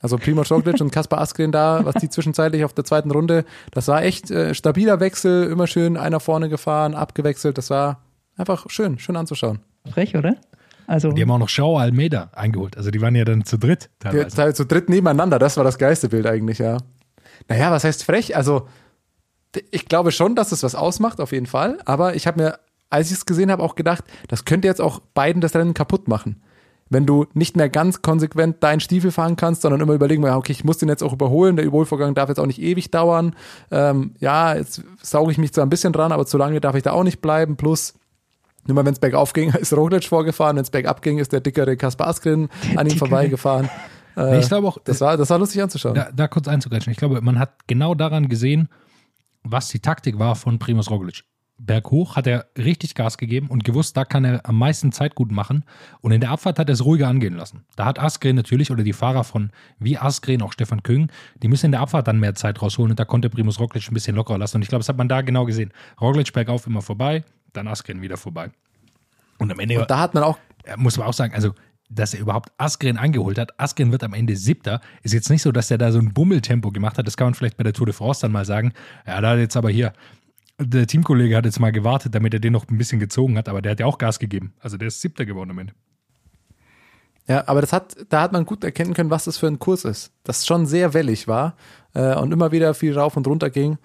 Also Primoz Roglic und Kaspar Askren da, was die zwischenzeitlich auf der zweiten Runde, das war echt äh, stabiler Wechsel, immer schön einer vorne gefahren, abgewechselt, das war einfach schön, schön anzuschauen. Frech, oder? Also, Die haben auch noch Schau Almeida eingeholt. Also die waren ja dann zu dritt teilweise. teil- zu dritt nebeneinander, das war das geilste Bild eigentlich, ja. Naja, was heißt frech? Also, ich glaube schon, dass es was ausmacht, auf jeden Fall. Aber ich habe mir, als ich es gesehen habe, auch gedacht, das könnte jetzt auch beiden das Rennen kaputt machen. Wenn du nicht mehr ganz konsequent deinen Stiefel fahren kannst, sondern immer überlegen, okay, ich muss den jetzt auch überholen, der Überholvorgang darf jetzt auch nicht ewig dauern. Ähm, ja, jetzt sauge ich mich zwar ein bisschen dran, aber zu lange darf ich da auch nicht bleiben. Plus, nur mal, wenn es bergauf ging, ist Roglic vorgefahren, wenn es bergab ging, ist der dickere Kaspar Askren an ihm vorbeigefahren. Nee, ich glaube auch, Das war, das war lustig anzuschauen. da, da kurz einzugreifen. Ich glaube, man hat genau daran gesehen, was die Taktik war von Primus Roglic. Berghoch hat er richtig Gas gegeben und gewusst, da kann er am meisten Zeit gut machen. Und in der Abfahrt hat er es ruhiger angehen lassen. Da hat Askren natürlich oder die Fahrer von wie Askren, auch Stefan Küng, die müssen in der Abfahrt dann mehr Zeit rausholen und da konnte Primus Roglic ein bisschen lockerer lassen. Und ich glaube, das hat man da genau gesehen. Roglic bergauf immer vorbei, dann Askren wieder vorbei. Und am Ende Und da hat man auch, muss man auch sagen, also, dass er überhaupt Askren eingeholt hat. Askren wird am Ende Siebter. Ist jetzt nicht so, dass er da so ein Bummeltempo gemacht hat. Das kann man vielleicht bei der Tour de France dann mal sagen. Ja, da hat jetzt aber hier, der Teamkollege hat jetzt mal gewartet, damit er den noch ein bisschen gezogen hat, aber der hat ja auch Gas gegeben. Also der ist Siebter geworden am Ende. ja, aber das hat, da hat man gut erkennen können, was das für ein Kurs ist. Das schon sehr wellig war äh, und immer wieder viel rauf und runter ging.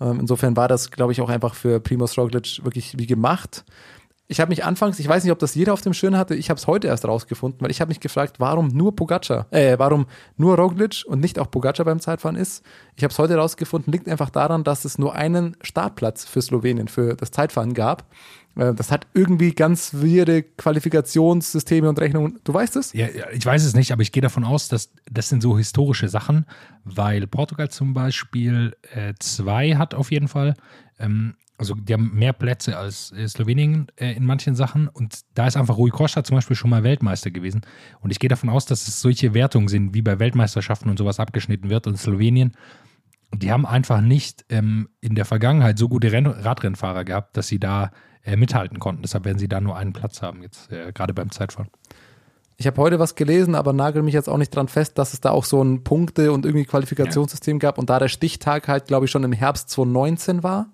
Ähm, insofern war das, glaube ich, auch einfach für Primoz Roglic wirklich wie gemacht. Ich habe mich anfangs, ich weiß nicht, ob das jeder auf dem Schirm hatte, ich habe es heute erst rausgefunden, weil ich habe mich gefragt, warum nur Pogacar, äh, warum nur Roglic und nicht auch Pogacar beim Zeitfahren ist. Ich habe es heute rausgefunden, liegt einfach daran, dass es nur einen Startplatz für Slowenien, für das Zeitfahren gab. Äh, Das hat irgendwie ganz weirde Qualifikationssysteme und Rechnungen. Du weißt es? Ja, ja, ich weiß es nicht, aber ich gehe davon aus, dass das sind so historische Sachen, weil Portugal zum Beispiel äh, zwei hat auf jeden Fall. Ähm, also die haben mehr Plätze als äh, Slowenien äh, in manchen Sachen und da ist einfach Rui Costa zum Beispiel schon mal Weltmeister gewesen. Und ich gehe davon aus, dass es solche Wertungen sind, wie bei Weltmeisterschaften und sowas abgeschnitten wird. Und Slowenien, die haben einfach nicht ähm, in der Vergangenheit so gute Renn Radrennfahrer gehabt, dass sie da äh, mithalten konnten. Deshalb werden sie da nur einen Platz haben, jetzt äh, gerade beim Zeitfahren. Ich habe heute was gelesen, aber nagel mich jetzt auch nicht dran fest, dass es da auch so ein Punkte- und irgendwie Qualifikationssystem gab und da der Stichtag halt, glaube ich, schon im Herbst 2019 war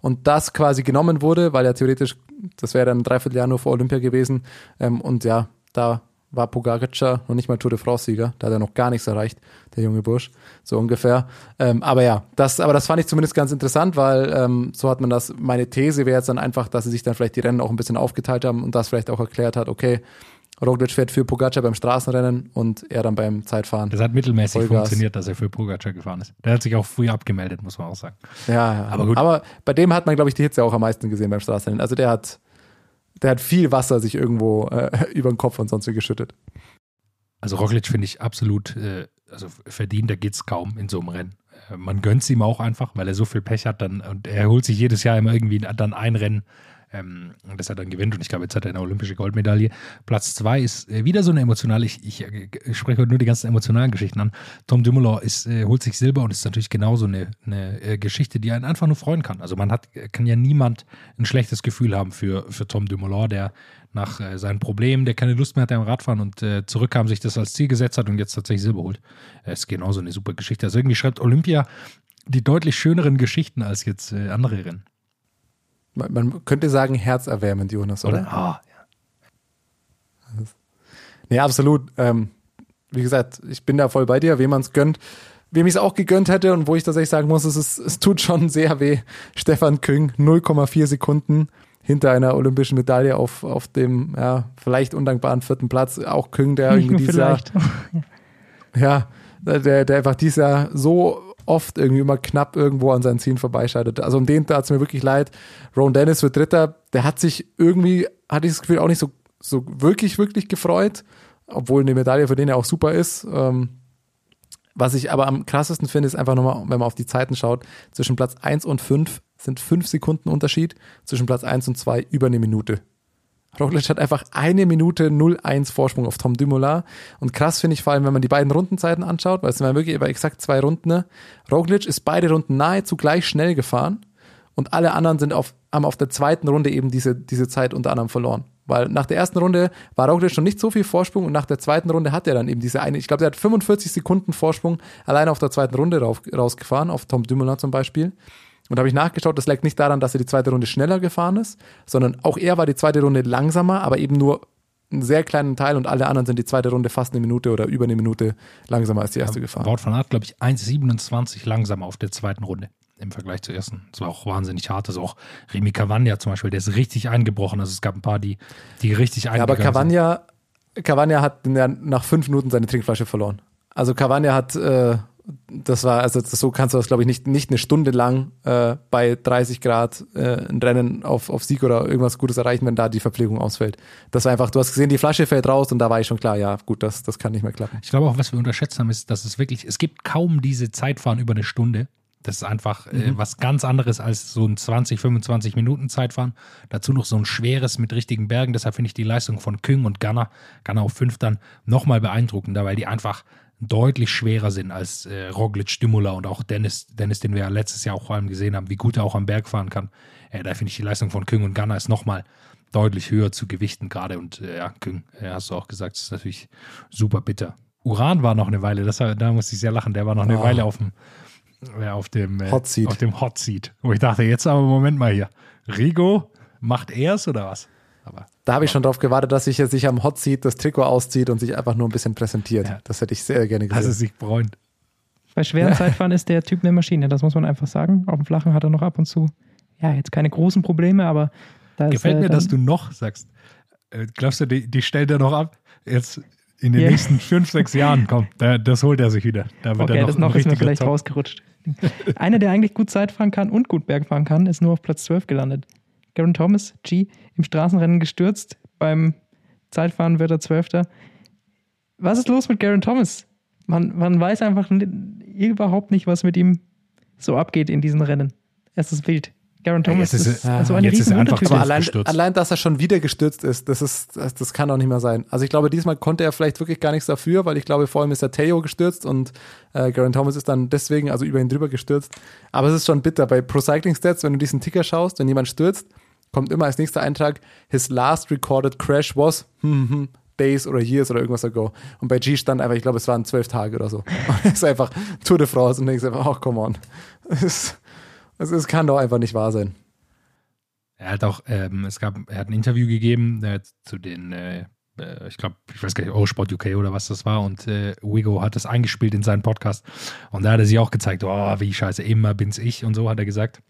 und das quasi genommen wurde, weil ja theoretisch, das wäre dann ein Dreivierteljahr nur vor Olympia gewesen ähm, und ja, da war Pogacar noch nicht mal Tour de France-Sieger, da hat er noch gar nichts erreicht, der junge Bursch, so ungefähr. Ähm, aber ja, das, aber das fand ich zumindest ganz interessant, weil ähm, so hat man das, meine These wäre jetzt dann einfach, dass sie sich dann vielleicht die Rennen auch ein bisschen aufgeteilt haben und das vielleicht auch erklärt hat, okay, Roglic fährt für Pogacar beim Straßenrennen und er dann beim Zeitfahren. Das hat mittelmäßig Vollgas. funktioniert, dass er für Pogacar gefahren ist. Der hat sich auch früh abgemeldet, muss man auch sagen. Ja, ja. Aber gut. Aber bei dem hat man, glaube ich, die Hitze auch am meisten gesehen beim Straßenrennen. Also der hat, der hat viel Wasser sich irgendwo äh, über den Kopf und sonst wie geschüttet. Also Roglic finde ich absolut, äh, also verdient, da geht's kaum in so einem Rennen. Äh, man gönnt es ihm auch einfach, weil er so viel Pech hat dann und er holt sich jedes Jahr immer irgendwie dann ein Rennen, ähm, das er dann gewinnt und ich glaube, jetzt hat er eine olympische Goldmedaille. Platz zwei ist äh, wieder so eine emotionale, ich, ich, äh, ich spreche heute nur die ganzen emotionalen Geschichten an. Tom Dumoulin ist, äh, holt sich Silber und ist natürlich genauso eine, eine äh, Geschichte, die einen einfach nur freuen kann. Also man hat, kann ja niemand ein schlechtes Gefühl haben für, für Tom Dumoulin, der nach äh, seinen Problemen, der keine Lust mehr hatte am Radfahren und äh, zurückkam, sich das als Ziel gesetzt hat und jetzt tatsächlich Silber holt. Äh, ist genauso eine super Geschichte. Also irgendwie schreibt Olympia die deutlich schöneren Geschichten als jetzt äh, andere Rennen. Man, man könnte sagen, herzerwärmend, Jonas, oder? Ah, Nee, absolut. Ähm, wie gesagt, ich bin da voll bei dir, wem man es gönnt. Wem ich es auch gegönnt hätte und wo ich tatsächlich sagen muss, es, ist, es tut schon sehr weh. Stefan Küng, 0,4 Sekunden hinter einer olympischen Medaille auf, auf dem ja, vielleicht undankbaren vierten Platz. Auch Küng, der irgendwie vielleicht. ja, der, der einfach dieses Jahr so oft irgendwie immer knapp irgendwo an seinen Zielen vorbeischeidet. Also um den tat es mir wirklich leid. Ron Dennis wird Dritter. Der hat sich irgendwie, hatte ich das Gefühl, auch nicht so, so wirklich, wirklich gefreut. Obwohl eine Medaille für den ja auch super ist. Ähm, was ich aber am krassesten finde, ist einfach nochmal, wenn man auf die Zeiten schaut, zwischen Platz 1 und 5 sind 5 Sekunden Unterschied, zwischen Platz 1 und 2 über eine Minute. Roglic hat einfach eine Minute 0,1 Vorsprung auf Tom Dumoulin. Und krass finde ich vor allem, wenn man die beiden Rundenzeiten anschaut, weil es waren wirklich über exakt zwei Runden. Ne? Roglic ist beide Runden nahezu gleich schnell gefahren und alle anderen sind auf, haben auf der zweiten Runde eben diese, diese Zeit unter anderem verloren. Weil nach der ersten Runde war Roglic schon nicht so viel Vorsprung und nach der zweiten Runde hat er dann eben diese eine, ich glaube, der hat 45 Sekunden Vorsprung alleine auf der zweiten Runde rausgefahren, auf Tom Dumoulin zum Beispiel. Und da habe ich nachgeschaut, das lag nicht daran, dass er die zweite Runde schneller gefahren ist, sondern auch er war die zweite Runde langsamer, aber eben nur einen sehr kleinen Teil und alle anderen sind die zweite Runde fast eine Minute oder über eine Minute langsamer als die erste gefahren. Wout van Aert, glaube ich, 1,27 langsamer auf der zweiten Runde im Vergleich zur ersten. Das war auch wahnsinnig hart. Also auch Remy Cavagna zum Beispiel, der ist richtig eingebrochen. Also es gab ein paar, die, die richtig Ja, aber eingebrochen sind. Cavagna, Cavagna hat ja nach fünf Minuten seine Trinkflasche verloren. Also Cavagna hat, äh, das war, also das, so kannst du das, glaube ich, nicht, nicht eine Stunde lang äh, bei 30 Grad äh, ein Rennen auf, auf Sieg oder irgendwas Gutes erreichen, wenn da die Verpflegung ausfällt. Das war einfach, du hast gesehen, die Flasche fällt raus und da war ich schon klar, ja, gut, das, das kann nicht mehr klappen. Ich glaube auch, was wir unterschätzt haben, ist, dass es wirklich, es gibt kaum diese Zeitfahren über eine Stunde. Das ist einfach äh, was ganz anderes als so ein 20, 25 Minuten Zeitfahren. Dazu noch so ein schweres mit richtigen Bergen. Deshalb finde ich die Leistung von Küng und Gunner, Gunner auf 5 dann nochmal beeindruckender, weil die einfach deutlich schwerer sind als äh, Roglic, Stümula und auch Dennis, Dennis, den wir ja letztes Jahr auch vor allem gesehen haben, wie gut er auch am Berg fahren kann. Äh, da finde ich die Leistung von Küng und Gunner ist nochmal deutlich höher zu gewichten gerade. Und äh, ja, Küng, äh, hast du auch gesagt, ist natürlich super bitter. Uran war noch eine Weile, das, war- da musste ich sehr lachen, der war noch eine Ah. Weile auf dem, äh, auf dem äh, Hot Seat. Auf dem Hot Seat. Wo ich dachte, jetzt aber Moment mal hier. Rigo, macht er's oder was? Aber Da habe ich schon drauf gewartet, dass sich jetzt sich am Hot Seat das Trikot auszieht und sich einfach nur ein bisschen präsentiert. Ja. Das hätte ich sehr gerne dass gesehen. es sich bräunt. Bei schweren Zeitfahren ist der Typ eine Maschine, das muss man einfach sagen. Auf dem Flachen hat er noch ab und zu, ja, jetzt keine großen Probleme, aber da Gefällt ist, äh, mir, dass du noch sagst. Äh, glaubst du, die, die stellt er noch ab? Jetzt in den Ja. nächsten fünf, sechs Jahren kommt. Da, das holt er sich wieder. Da wird Okay, er noch das noch ist mir richtiger vielleicht Top. rausgerutscht. Einer, der eigentlich gut Zeit fahren kann und gut Berg fahren kann, ist nur auf Platz 12 gelandet. Garen Thomas, G, im Straßenrennen gestürzt. Beim Zeitfahren wird er Zwölfter. Was ist los mit Garen Thomas? Man, man weiß einfach überhaupt nicht, was mit ihm so abgeht in diesen Rennen. Es ist wild. Garen Thomas jetzt ist ist, er- so eine jetzt ist er riesen einfach Aber allein, gestürzt. allein, dass er schon wieder gestürzt ist, das ist, das, das kann doch nicht mehr sein. Also ich glaube, diesmal konnte er vielleicht wirklich gar nichts dafür, weil ich glaube, vor allem ist der Theo gestürzt und äh, Garen Thomas ist dann deswegen, also über ihn drüber gestürzt. Aber es ist schon bitter. Bei Pro Cycling Stats, wenn du diesen Ticker schaust, wenn jemand stürzt, kommt immer als nächster Eintrag, his last recorded crash was hm, hm, days oder years oder irgendwas ago. Und bei G stand einfach, ich glaube, es waren zwölf Tage oder so. Und ist einfach Tour de France und denkst einfach, oh, come on. Es, es, es kann doch einfach nicht wahr sein. Er hat auch, ähm, es gab, er hat ein Interview gegeben äh, zu den, äh, äh, ich glaube, ich weiß gar nicht, Eurosport UK oder was das war und äh, Wigo hat das eingespielt in seinen Podcast und da hat er sich auch gezeigt, oh, wie scheiße, immer bin's ich und so hat er gesagt.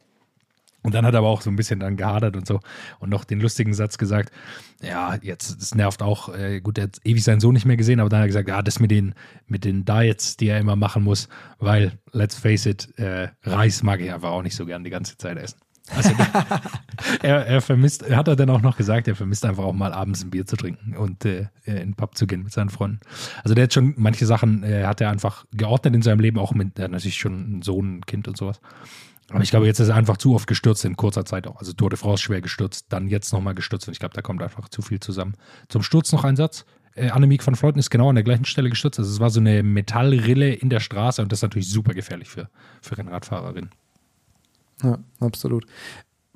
Und dann hat er aber auch so ein bisschen dann gehadert und so und noch den lustigen Satz gesagt, ja, jetzt, das nervt auch, äh, gut, er hat ewig seinen Sohn nicht mehr gesehen, aber dann hat er gesagt, ja, das mit den, mit den Diets, die er immer machen muss, weil, let's face it, äh, Reis mag ich einfach auch nicht so gern die ganze Zeit essen. Also er, er vermisst, er hat er dann auch noch gesagt, er vermisst einfach auch mal abends ein Bier zu trinken und äh, in den Pub zu gehen mit seinen Freunden. Also der hat schon manche Sachen, äh, hat er einfach geordnet in seinem Leben, auch mit, er hat natürlich schon einen Sohn, ein Kind und sowas. Aber ich glaube, jetzt ist er einfach zu oft gestürzt in kurzer Zeit auch. Also Tour de France schwer gestürzt, dann jetzt nochmal gestürzt und ich glaube, da kommt einfach zu viel zusammen. Zum Sturz noch ein Satz. Äh, Annemiek van Fleuten ist genau an der gleichen Stelle gestürzt. Also es war so eine Metallrille in der Straße und das ist natürlich super gefährlich für, für Rennradfahrerinnen. Ja, absolut.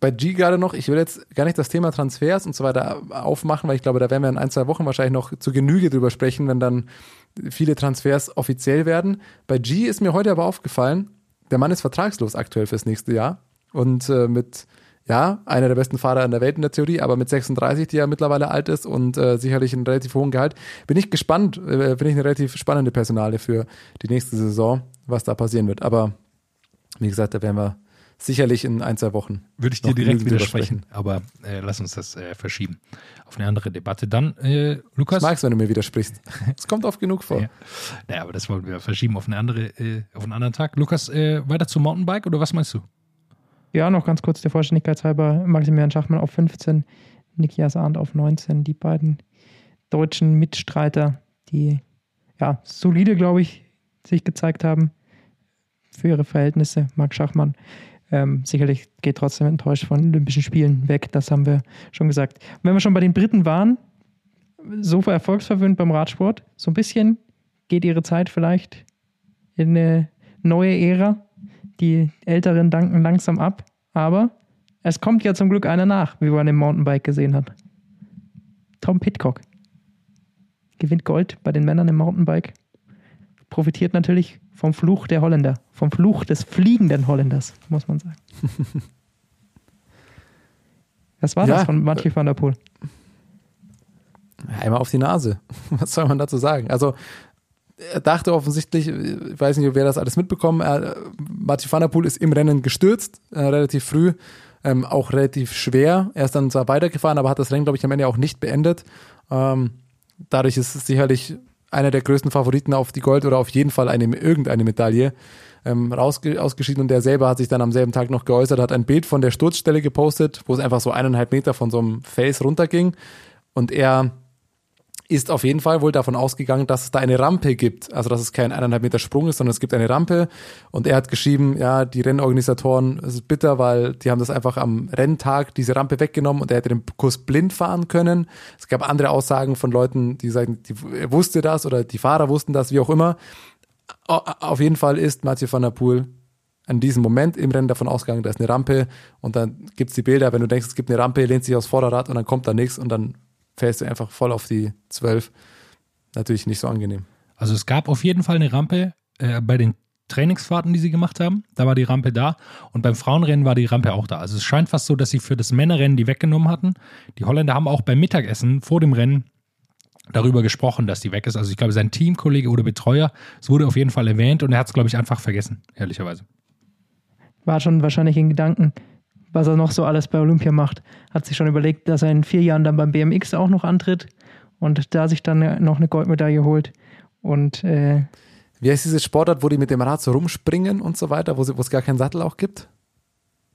Bei G gerade noch, ich will jetzt gar nicht das Thema Transfers und so weiter aufmachen, weil ich glaube, da werden wir in ein, zwei Wochen wahrscheinlich noch zu Genüge drüber sprechen, wenn dann viele Transfers offiziell werden. Bei G ist mir heute aber aufgefallen, der Mann ist vertragslos aktuell fürs nächste Jahr und äh, mit, ja, einer der besten Fahrer in der Welt in der Theorie, aber mit 36, die ja mittlerweile alt ist und äh, sicherlich einen relativ hohen Gehalt, bin ich gespannt, äh, bin ich eine relativ spannende Personale für die nächste Saison, was da passieren wird. Aber wie gesagt, da werden wir sicherlich in ein, zwei Wochen. Würde ich dir direkt widersprechen, aber äh, lass uns das äh, verschieben auf eine andere Debatte. Dann, äh, Lukas. Ich mag's, wenn du mir widersprichst. Es kommt oft genug vor. Ja. Naja, aber das wollen wir verschieben auf, eine andere, äh, auf einen anderen Tag. Lukas, äh, weiter zum Mountainbike oder was meinst du? Ja, noch ganz kurz der Vollständigkeit halber. Maximilian Schachmann auf 15, Nikias Arndt auf 19. Die beiden deutschen Mitstreiter, die ja solide, glaube ich, sich gezeigt haben für ihre Verhältnisse. Marc Schachmann ähm, sicherlich geht trotzdem enttäuscht von Olympischen Spielen weg. Das haben wir schon gesagt. Wenn wir schon bei den Briten waren, so erfolgsverwöhnt beim Radsport, so ein bisschen geht ihre Zeit vielleicht in eine neue Ära. Die Älteren danken langsam ab, aber es kommt ja zum Glück einer nach, wie man im Mountainbike gesehen hat. Tom Pitcock gewinnt Gold bei den Männern im Mountainbike, profitiert natürlich vom Fluch der Holländer, vom Fluch des fliegenden Holländers, muss man sagen. Was war Ja, das von Mathieu van der Poel? Einmal auf die Nase. Was soll man dazu sagen? Also, er dachte offensichtlich, ich weiß nicht, wer das alles mitbekommen, er, Mathieu van der Poel ist im Rennen gestürzt, äh, relativ früh, ähm, auch relativ schwer. Er ist dann zwar weitergefahren, aber hat das Rennen, glaube ich, am Ende auch nicht beendet. Ähm, dadurch ist es sicherlich einer der größten Favoriten auf die Gold oder auf jeden Fall eine, irgendeine Medaille ähm, rausge ausgeschieden. Und der selber hat sich dann am selben Tag noch geäußert, hat ein Bild von der Sturzstelle gepostet, wo es einfach so eineinhalb Meter von so einem Fels runterging. Und er ist auf jeden Fall wohl davon ausgegangen, dass es da eine Rampe gibt. Also, dass es kein eineinhalb Meter Sprung ist, sondern es gibt eine Rampe. Und er hat geschrieben, ja, die Rennorganisatoren, es ist bitter, weil die haben das einfach am Renntag diese Rampe weggenommen und er hätte den Kurs blind fahren können. Es gab andere Aussagen von Leuten, die sagen, die, wusste das oder die Fahrer wussten das, wie auch immer. Au- Auf jeden Fall ist Mathieu van der Poel an diesem Moment im Rennen davon ausgegangen, da ist eine Rampe und dann gibt's die Bilder, wenn du denkst, es gibt eine Rampe, lehnt sich aufs Vorderrad und dann kommt da nichts und dann fährst du einfach voll auf die 12. Natürlich nicht so angenehm. Also es gab auf jeden Fall eine Rampe äh, bei den Trainingsfahrten, die sie gemacht haben. Da war die Rampe da und beim Frauenrennen war die Rampe auch da. Also es scheint fast so, dass sie für das Männerrennen die weggenommen hatten. Die Holländer haben auch beim Mittagessen vor dem Rennen darüber gesprochen, dass die weg ist. Also ich glaube, sein Teamkollege oder Betreuer, es wurde auf jeden Fall erwähnt und er hat es, glaube ich, einfach vergessen, ehrlicherweise. War schon wahrscheinlich in Gedanken, was er noch so alles bei Olympia macht. Hat sich schon überlegt, dass er in vier Jahren dann beim BMX auch noch antritt und da sich dann noch eine Goldmedaille holt. Und äh, Wie heißt diese Sportart, wo die mit dem Rad so rumspringen und so weiter, wo es gar keinen Sattel auch gibt?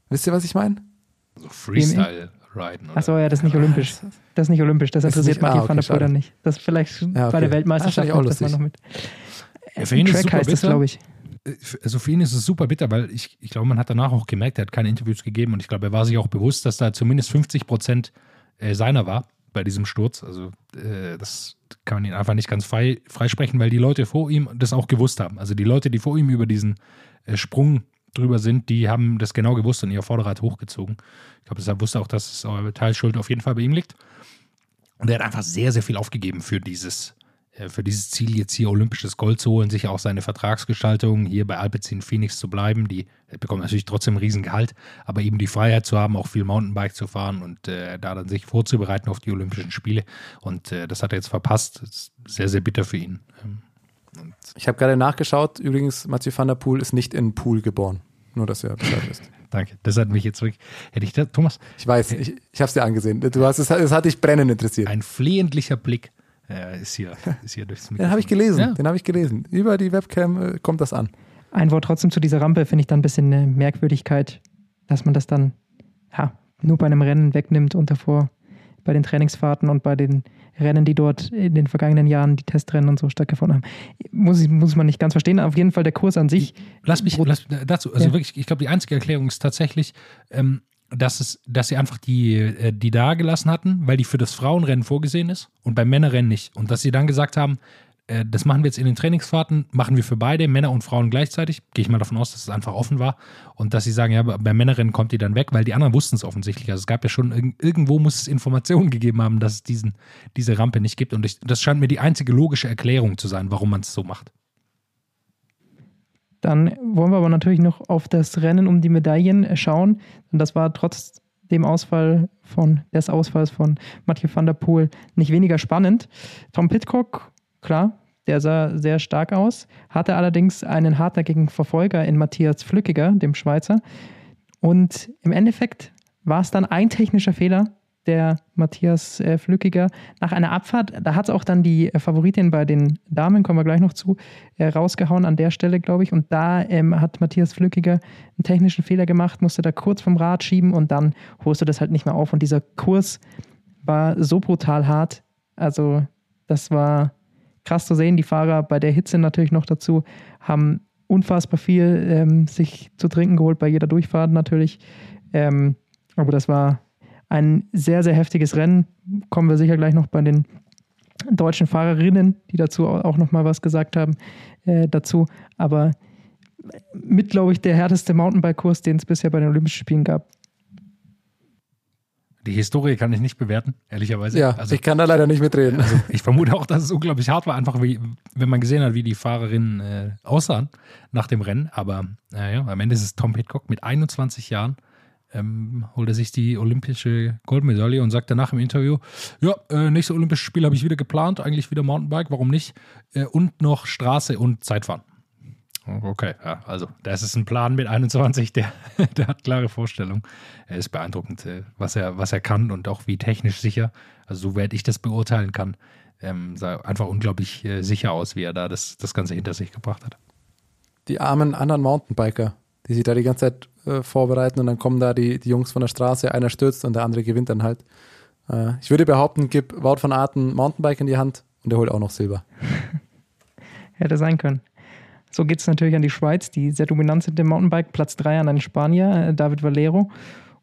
Wisst ihr, was ich meine? So Freestyle riden. oder- Achso, ja, das ist nicht olympisch. Das ist nicht olympisch, das Ist interessiert nicht- ah, okay, van der dann nicht. Das ist vielleicht Ja, bei okay. der Weltmeisterschaft Ah, ich auch macht das mal lustig. noch mit. Ja, für ihn ist Track super heißt das, bitter. glaube ich. Also für ihn ist es super bitter, weil ich, ich glaube, man hat danach auch gemerkt, er hat keine Interviews gegeben und ich glaube, er war sich auch bewusst, dass da zumindest 50 Prozent äh, seiner war bei diesem Sturz. Also äh, das kann man ihn einfach nicht ganz frei freisprechen, weil die Leute vor ihm das auch gewusst haben. Also die Leute, die vor ihm über diesen äh, Sprung drüber sind, die haben das genau gewusst und ihr Vorderrad hochgezogen. Ich glaube, deshalb wusste auch, dass es Teilschuld auf jeden Fall bei ihm liegt. Und er hat einfach sehr, sehr viel aufgegeben für dieses, für dieses Ziel, jetzt hier olympisches Gold zu holen, sicher auch seine Vertragsgestaltung, hier bei Alpecin Phoenix zu bleiben. Die er bekommt natürlich trotzdem ein Riesengehalt, aber eben die Freiheit zu haben, auch viel Mountainbike zu fahren und äh, da dann sich vorzubereiten auf die Olympischen Spiele. Und äh, das hat er jetzt verpasst. Ist sehr, sehr bitter für ihn. Ähm, Ich habe gerade nachgeschaut, übrigens, Mathieu van der Poel ist nicht in Pool geboren. Nur, dass ihr Bescheid wisst. danke. Das hat mich jetzt wirklich. Hätte ich das, Thomas, Ich weiß, ich, ich habe es dir angesehen. Du hast, es, es hat dich brennend interessiert. ein flehentlicher Blick äh, ist, hier, ist hier durchs Den habe ich gelesen, Ja. den habe ich gelesen. Über die Webcam äh, kommt das an. Ein Wort trotzdem zu dieser Rampe finde ich dann ein bisschen eine Merkwürdigkeit, dass man das dann ja, nur bei einem Rennen wegnimmt und davor bei den Trainingsfahrten und bei den Rennen, die dort in den vergangenen Jahren, die Testrennen und so stattgefunden haben. Muss, muss man nicht ganz verstehen. Auf jeden Fall der Kurs an sich. Lass mich lass, dazu, also Ja. wirklich, ich glaube, die einzige Erklärung ist tatsächlich, ähm, dass, es, dass sie einfach die, äh, die da gelassen hatten, weil die für das Frauenrennen vorgesehen ist und beim Männerrennen nicht. Und dass sie dann gesagt haben, äh, das machen wir jetzt in den Trainingsfahrten, machen wir für beide, Männer und Frauen gleichzeitig. Gehe ich mal davon aus, dass es einfach offen war. Und dass sie sagen, ja, beim Männerrennen kommt die dann weg, weil die anderen wussten es offensichtlich. Also es gab ja schon, irg- irgendwo muss es Informationen gegeben haben, dass es diesen, diese Rampe nicht gibt. Und ich, das scheint mir die einzige logische Erklärung zu sein, warum man es so macht. Dann wollen wir aber natürlich noch auf das Rennen um die Medaillen schauen. Und das war trotz dem Ausfall von, des Ausfalls von Mathieu van der Poel nicht weniger spannend. Tom Pitcock, klar, der sah sehr stark aus, hatte allerdings einen hartnäckigen Verfolger in Matthias Flückiger, dem Schweizer. Und im Endeffekt war es dann ein technischer Fehler, der Matthias äh, Flückiger nach einer Abfahrt, da hat es auch dann die äh, Favoritin bei den Damen, kommen wir gleich noch zu, äh, rausgehauen an der Stelle, glaube ich. Und da ähm, hat Matthias Flückiger einen technischen Fehler gemacht, musste da kurz vom Rad schieben und dann holst du das halt nicht mehr auf. Und dieser Kurs war so brutal hart. Also, das war krass zu sehen. Die Fahrer bei der Hitze natürlich noch dazu haben unfassbar viel ähm, sich zu trinken geholt bei jeder Durchfahrt natürlich. Ähm, aber das war ein sehr, sehr heftiges Rennen. Kommen wir sicher gleich noch bei den deutschen Fahrerinnen, die dazu au- auch nochmal was gesagt haben, äh, dazu. Aber mit, glaube ich, der härteste Mountainbike-Kurs, den es bisher bei den Olympischen Spielen gab. Die Historie kann ich nicht bewerten, ehrlicherweise. Ja, also ich kann da leider nicht mitreden. Also ich vermute auch, dass es unglaublich hart war, einfach wie, wenn man gesehen hat, wie die Fahrerinnen äh, aussahen nach dem Rennen. Aber naja, am Ende ist es Tom Pitcock mit 21 Jahren. Ähm, holt er sich die olympische Goldmedaille und sagt danach im Interview, ja, äh, nächste Olympische Spiel habe ich wieder geplant, eigentlich wieder Mountainbike, warum nicht? Äh, und noch Straße und Zeitfahren. Okay, ja, also das ist ein Plan mit 21, der, der hat klare Vorstellung. Er ist beeindruckend, äh, was er, was er kann und auch wie technisch sicher, also soweit ich das beurteilen kann, ähm, sah einfach unglaublich äh, sicher aus, wie er da das, das Ganze hinter sich gebracht hat. Die armen anderen Mountainbiker, die sich da die ganze Zeit äh, vorbereiten und dann kommen da die, die Jungs von der Straße, einer stürzt und der andere gewinnt dann halt. Äh, ich würde behaupten, gib Wout von Aten Mountainbike in die Hand und der holt auch noch Silber. Hätte sein können. So geht es natürlich an die Schweiz, die sehr dominant sind im Mountainbike. Platz 3 an einen Spanier, äh, David Valero.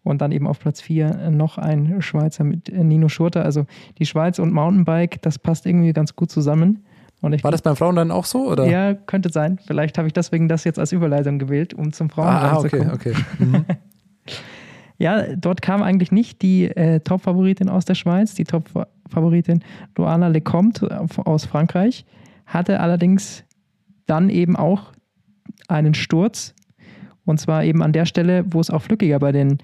Und dann eben auf Platz 4 noch ein Schweizer mit äh, Nino Schurter. Also die Schweiz und Mountainbike, das passt irgendwie ganz gut zusammen. Und ich War das beim Frauen dann auch so? Oder? Ja, könnte sein. Vielleicht habe ich deswegen das jetzt als Überleitung gewählt, um zum Frauenrennen Ah, zu okay, kommen. okay. Mhm. Ja, dort kam eigentlich nicht die äh, Top-Favoritin aus der Schweiz, die Top-Favoritin Luana Lecomte äh, aus Frankreich, hatte allerdings dann eben auch einen Sturz. Und zwar eben an der Stelle, wo es auch Flückiger bei den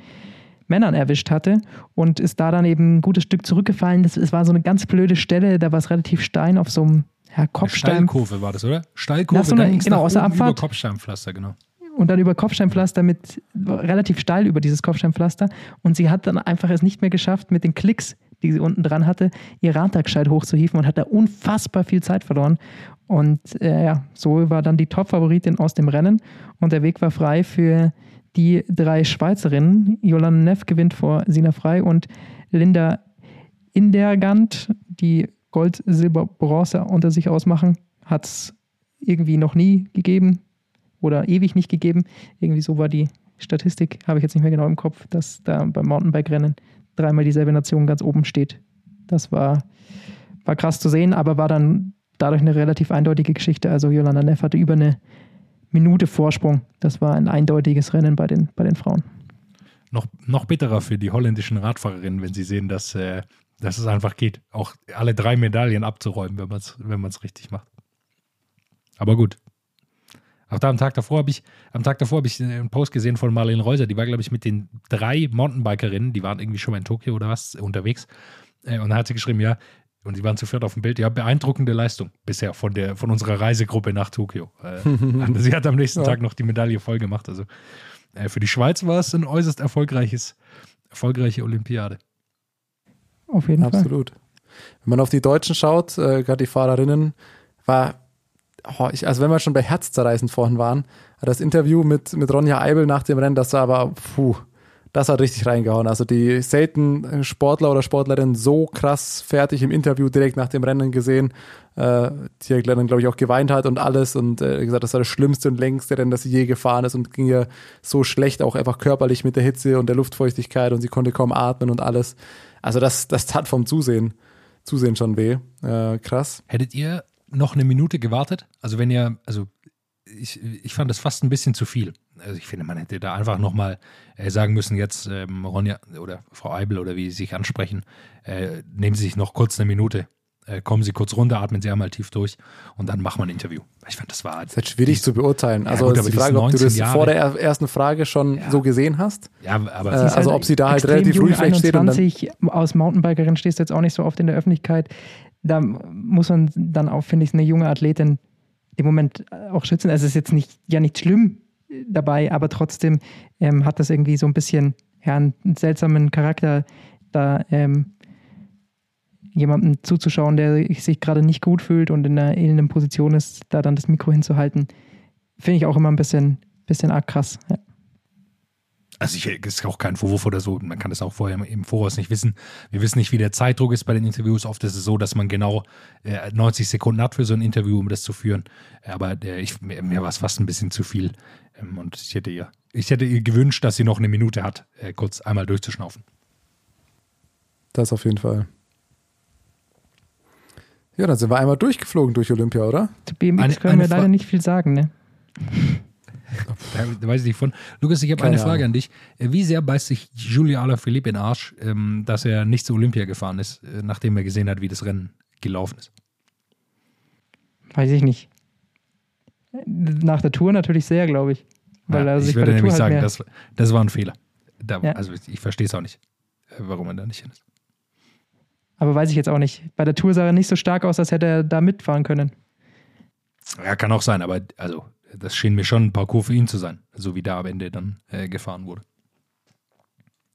Männern erwischt hatte und ist da dann eben ein gutes Stück zurückgefallen. Das, es war so eine ganz blöde Stelle, da war es relativ stein auf so einem ja, Kopfstein. Steilkurve war das, oder? Steilkurve, so ging's genau, aus der oben über Abfahrt. Kopfsteinpflaster, genau. und dann über Kopfsteinpflaster mit relativ steil über dieses Kopfsteinpflaster. Und sie hat dann einfach es nicht mehr geschafft, mit den Klicks, die sie unten dran hatte, ihr Rad da gescheit hochzuhieven und hat da unfassbar viel Zeit verloren. Und äh, ja, so war dann die Top-Favoritin aus dem Rennen und der Weg war frei für die drei Schweizerinnen. Jolanda Neff gewinnt vor Sina Frei und Linda Indergant, die Gold, Silber, Bronze unter sich ausmachen. Hat es irgendwie noch nie gegeben oder ewig nicht gegeben. Irgendwie so war die Statistik, habe ich jetzt nicht mehr genau im Kopf, dass da beim Mountainbike-Rennen dreimal dieselbe Nation ganz oben steht. Das war, war krass zu sehen, aber war dann dadurch eine relativ eindeutige Geschichte. Also Jolanda Neff hatte über eine Minute Vorsprung. Das war ein eindeutiges Rennen bei den, bei den Frauen. Noch, noch bitterer für die holländischen Radfahrerinnen, wenn sie sehen, dass, äh, dass es einfach geht, auch alle drei Medaillen abzuräumen, wenn man es wenn richtig macht. Aber gut. Auch da am Tag davor habe ich, am Tag davor habe ich einen Post gesehen von Marlene Reuser, die war, glaube ich, mit den drei Mountainbikerinnen, die waren irgendwie schon mal in Tokio oder was unterwegs. Äh, und da hat sie geschrieben, ja, und die waren zu viert auf dem Bild. Ja, beeindruckende Leistung bisher von, der, von unserer Reisegruppe nach Tokio. Äh, sie hat am nächsten ja. Tag noch die Medaille voll gemacht. Also äh, für die Schweiz war es ein äußerst erfolgreiches, erfolgreiche Olympiade. Auf jeden Absolut. Fall. Wenn man auf die Deutschen schaut, äh, gerade die Fahrerinnen, war, oh, ich, also wenn wir schon bei Herzzerreißend vorhin waren, das Interview mit, mit Ronja Eibel nach dem Rennen, das war aber, puh, das hat richtig reingehauen. Also die selten Sportler oder Sportlerin so krass fertig im Interview direkt nach dem Rennen gesehen, äh, die dann, glaube ich, auch geweint hat und alles und äh, gesagt, das war das schlimmste und längste Rennen, das sie je gefahren ist und ging ihr so schlecht, auch einfach körperlich mit der Hitze und der Luftfeuchtigkeit und sie konnte kaum atmen und alles. Also das, das tat vom Zusehen, Zusehen schon weh. Äh, krass. Hättet ihr noch eine Minute gewartet? Also wenn ihr, also ich, ich fand das fast ein bisschen zu viel also ich finde, man hätte da einfach nochmal äh, sagen müssen, jetzt ähm, Ronja oder Frau Eibel oder wie Sie sich ansprechen, äh, nehmen Sie sich noch kurz eine Minute, äh, kommen Sie kurz runter, atmen Sie einmal tief durch und dann machen wir ein Interview. Ich fand, das war. Das ist halt schwierig zu beurteilen. Ja, also gut, die Frage, ob du das Jahre, vor der ersten Frage schon ja. so gesehen hast. Ja, aber äh, also halt ob sie da halt relativ früh vielleicht steht. Und dann aus Mountainbikerin stehst du jetzt auch nicht so oft in der Öffentlichkeit. Da muss man dann auch, finde ich, eine junge Athletin im Moment auch schützen. Es ist jetzt nicht, ja nicht schlimm, dabei, aber trotzdem ähm, hat das irgendwie so ein bisschen ja, einen, seltsamen Charakter, da ähm, jemandem zuzuschauen, der sich gerade nicht gut fühlt und in einer elenden Position ist, da dann das Mikro hinzuhalten, finde ich auch immer ein bisschen, bisschen arg krass. Ja. Also ich, ist auch kein Vorwurf oder so. Man kann das auch vorher im Voraus nicht wissen. Wir wissen nicht, wie der Zeitdruck ist bei den Interviews. Oft ist es so, dass man genau äh, 90 Sekunden hat für so ein Interview, um das zu führen. Aber äh, ich, mir, mir war es fast ein bisschen zu viel. Ähm, und ich hätte ihr, ich hätte ihr gewünscht, dass sie noch eine Minute hat, äh, kurz einmal durchzuschnaufen. Das auf jeden Fall. Ja, dann sind wir einmal durchgeflogen durch Olympia, oder? Zu BMX eine, können eine wir leider nicht viel sagen, ne? da weiß ich nicht von. Lukas, ich habe eine Frage an dich. Wie sehr beißt sich Julio Alaphilippe in den Arsch, ähm, dass er nicht zu Olympia gefahren ist, äh, nachdem er gesehen hat, wie das Rennen gelaufen ist? Weiß ich nicht. Nach der Tour natürlich sehr, glaube ich. Weil ja, ich würde nämlich halt sagen, das, das war ein Fehler. Da, ja. Also ich verstehe es auch nicht, äh, warum er da nicht hin ist. Aber weiß ich jetzt auch nicht. Bei der Tour sah er nicht so stark aus, als hätte er da mitfahren können. Ja, kann auch sein, aber also das schien mir schon ein Parcours für ihn zu sein, so wie da am Ende dann äh, gefahren wurde.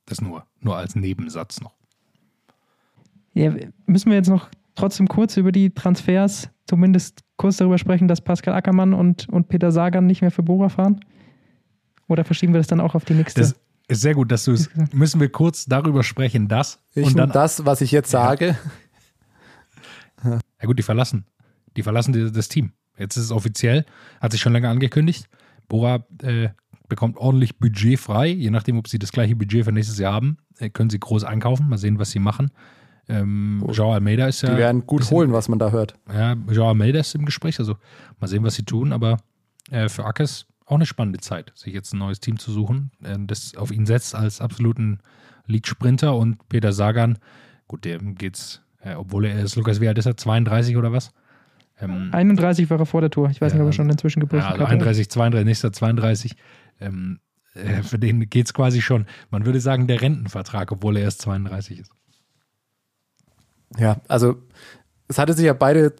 Das nur, nur als Nebensatz noch. Ja, müssen wir jetzt noch trotzdem kurz über die Transfers, zumindest kurz darüber sprechen, dass Pascal Ackermann und, und Peter Sagan nicht mehr für Bora fahren? Oder verschieben wir das dann auch auf die nächste? Das ist sehr gut, dass du es. Müssen wir kurz darüber sprechen, das ich und dann das, was ich jetzt sage. Ja, ja gut, die verlassen. Die verlassen das Team. Jetzt ist es offiziell, hat sich schon länger angekündigt. Bora äh, bekommt ordentlich Budget frei. Je nachdem, ob sie das gleiche Budget für nächstes Jahr haben, äh, können sie groß einkaufen. Mal sehen, was sie machen. Ähm, Joao Almeida ist ja. Die werden gut bisschen, holen, was man da hört. Ja, Joao Almeida ist im Gespräch. Also mal sehen, was sie tun. Aber äh, für Ackes auch eine spannende Zeit, sich jetzt ein neues Team zu suchen, äh, das auf ihn setzt als absoluten Lead-Sprinter. Und Peter Sagan, gut, dem geht's, äh, obwohl er ist, Lukas, wie alt ist er? 32 oder was? Ähm, 31 war er vor der Tour. Ich weiß ja, nicht, ob er schon inzwischen gebrochen ja, also 31, 32, nächster 32. Ähm, äh, für den geht es quasi schon, man würde sagen, der Rentenvertrag, obwohl er erst 32 ist. Ja, also es hatte sich ja beide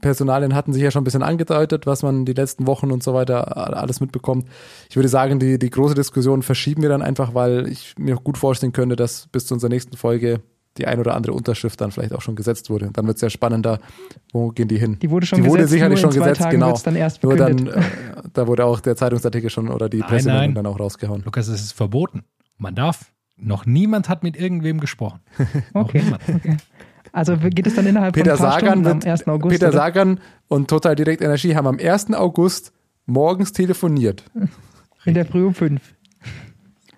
Personalien hatten sich ja schon ein bisschen angedeutet, was man die letzten Wochen und so weiter alles mitbekommt. Ich würde sagen, die, die große Diskussion verschieben wir dann einfach, weil ich mir auch gut vorstellen könnte, dass bis zu unserer nächsten Folge die ein oder andere Unterschrift dann vielleicht auch schon gesetzt wurde. Dann wird es ja spannender, wo gehen die hin? Die wurde schon die wurde gesetzt, sicherlich nur schon in zwei gesetzt, Tagen genau. dann erst Nur dann, äh, da wurde auch der Zeitungsartikel schon oder die Pressemeldung dann auch rausgehauen. Lukas, es ist verboten. Man darf. Noch niemand hat mit irgendwem gesprochen. Noch Okay. Also geht es dann innerhalb Peter von ein paar Sagan, Stunden am wird, 1. August? Peter oder? Sagan und Total Direct Energie haben am 1. August morgens telefoniert. In der Früh um fünf.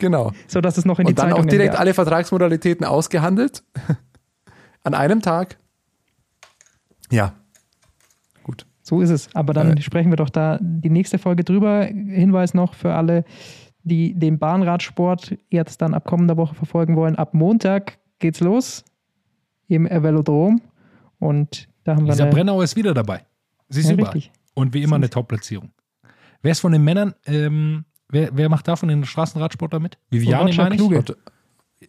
Genau. So dass es noch in die Und dann auch direkt alle Vertragsmodalitäten ausgehandelt. An einem Tag. Ja. Gut. So ist es. Aber dann Äh. sprechen wir doch da die nächste Folge drüber. Hinweis noch für alle, die den Bahnradsport jetzt dann ab kommender Woche verfolgen wollen. Ab Montag geht's los im Velodrom. Und da haben wir Lisa Brennauer ist wieder dabei. Sie ist Ja, überall. richtig. Und wie immer eine Top-Platzierung. Wer ist von den Männern, ähm, wer, wer macht da von den Straßenradsportlern mit? Viviane, meine ich. Kluge. Roger,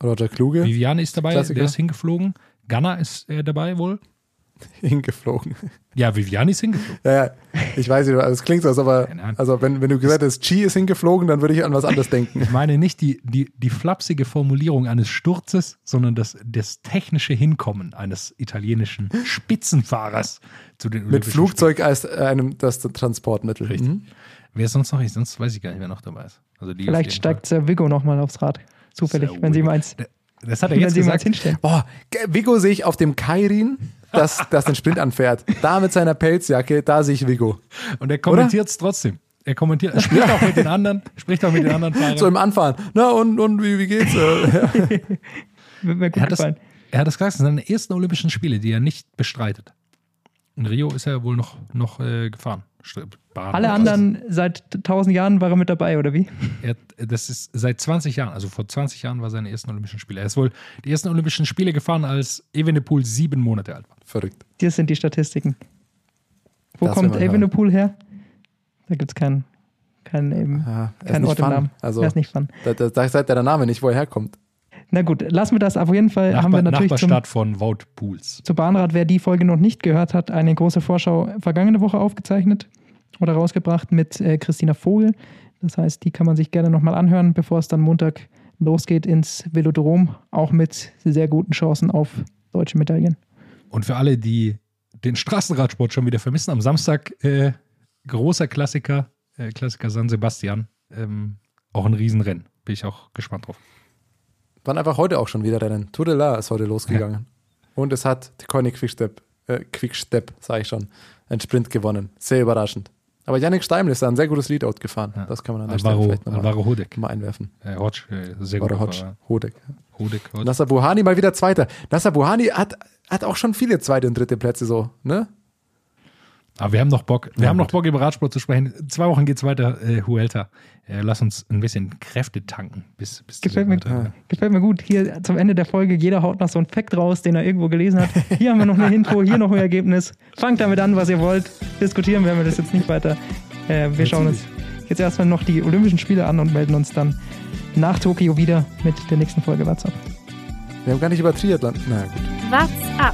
Roger Kluge Viviane ist dabei, Klassiker. der ist hingeflogen. Ganna ist äh, dabei wohl. hingeflogen. Ja, Viviane ist hingeflogen. Ja, ja. Ich weiß nicht, also es klingt so, als er, Ahnung. also wenn, wenn du gesagt hast, Chi ist hingeflogen, dann würde ich an was anderes denken. Ich meine nicht die, die, die flapsige Formulierung eines Sturzes, sondern das, das technische Hinkommen eines italienischen Spitzenfahrers zu den Mit Olympischen Flugzeug als äh, einem das Transportmittel. Richtig. Mhm. Spielen. Wer ist sonst noch? Ich, sonst weiß ich gar nicht, wer noch dabei ist. Also Vielleicht steigt Sir Vigo nochmal aufs Rad. Zufällig, Sir wenn sie Vigo. meins, Fall. Das hat er wenn jetzt sie meins gesagt. hinstellen. Boah, Vigo sehe ich auf dem Kairin, das, das den Sprint anfährt. Da mit seiner Pelzjacke, da sehe ich Vigo. Und er kommentiert es trotzdem. Er kommentiert, er spricht auch mit den anderen, spricht auch mit den anderen Fahrern. So im Anfahren. Na und, und wie, wie geht's? Äh, Wird mir er, hat das, er hat das gesagt, das sind seine ersten Olympischen Spiele, die er nicht bestreitet. In Rio ist er wohl noch, noch äh, gefahren. Bahn Alle anderen seit tausend Jahren war er mit dabei, oder wie? Er, das ist seit 20 Jahren, also vor 20 Jahren war seine ersten Olympischen Spiele. Er ist wohl die ersten Olympischen Spiele gefahren, als Evenepoel sieben Monate alt war. Verrückt. Das sind die Statistiken. Wo Das kommt. Evenepoel her? Da gibt es keinen kein, eben, Ja, er ist kein nicht Ort im. Namen. Also, er ist nicht fun. da, da, da sagt ja der Name nicht, wo er herkommt. Na gut, lassen wir das. Auf jeden Fall haben wir Nachbar, natürlich zum, Nachbarstadt von Wout Pools. zu Bahnrad, wer die Folge noch nicht gehört hat, eine große Vorschau vergangene Woche aufgezeichnet oder rausgebracht mit äh, Christina Vogel. Das heißt, die kann man sich gerne nochmal anhören, bevor es dann Montag losgeht ins Velodrom, auch mit sehr guten Chancen auf deutsche Medaillen. Und für alle, die den Straßenradsport schon wieder vermissen, am Samstag äh, großer Klassiker, äh, Klassiker San Sebastian. Ähm, auch ein Riesenrennen. Bin ich auch gespannt drauf. Waren einfach heute auch schon wieder Rennen. Tour de la ist heute losgegangen. Und es hat Conny Quickstep, äh, Quickstep, sage ich schon, einen Sprint gewonnen. Sehr überraschend. Aber Yannick Steimle ist da ein sehr gutes Leadout gefahren. Ja. Das kann man an der Stelle Alvaro, vielleicht nochmal mal einwerfen. Äh, Hodge, äh, sehr gut. Oder Hodge, Hodek. Hodek, Hodge. Nasser Buhani mal wieder Zweiter. Nasser Buhani hat, hat auch schon viele zweite und dritte Plätze so, ne? Aber wir haben noch Bock. Wir Ja, haben noch gut. Bock, über Radsport zu sprechen. In zwei Wochen geht's weiter, äh, Huelta. Äh, lass uns ein bisschen Kräfte tanken. Bis, bis Gefällt mir, weiter- gefällt mir gut. Hier zum Ende der Folge, jeder haut noch so einen Fact raus, den er irgendwo gelesen hat. Hier haben wir noch eine Intro, hier noch ein Ergebnis. Fangt damit an, was ihr wollt. Diskutieren werden wir das jetzt nicht weiter. Äh, wir schauen uns jetzt erstmal noch die Olympischen Spiele an und melden uns dann nach Tokio wieder mit der nächsten Folge WhatsApp. Wir haben gar nicht über Triathlon. Na gut. What's up?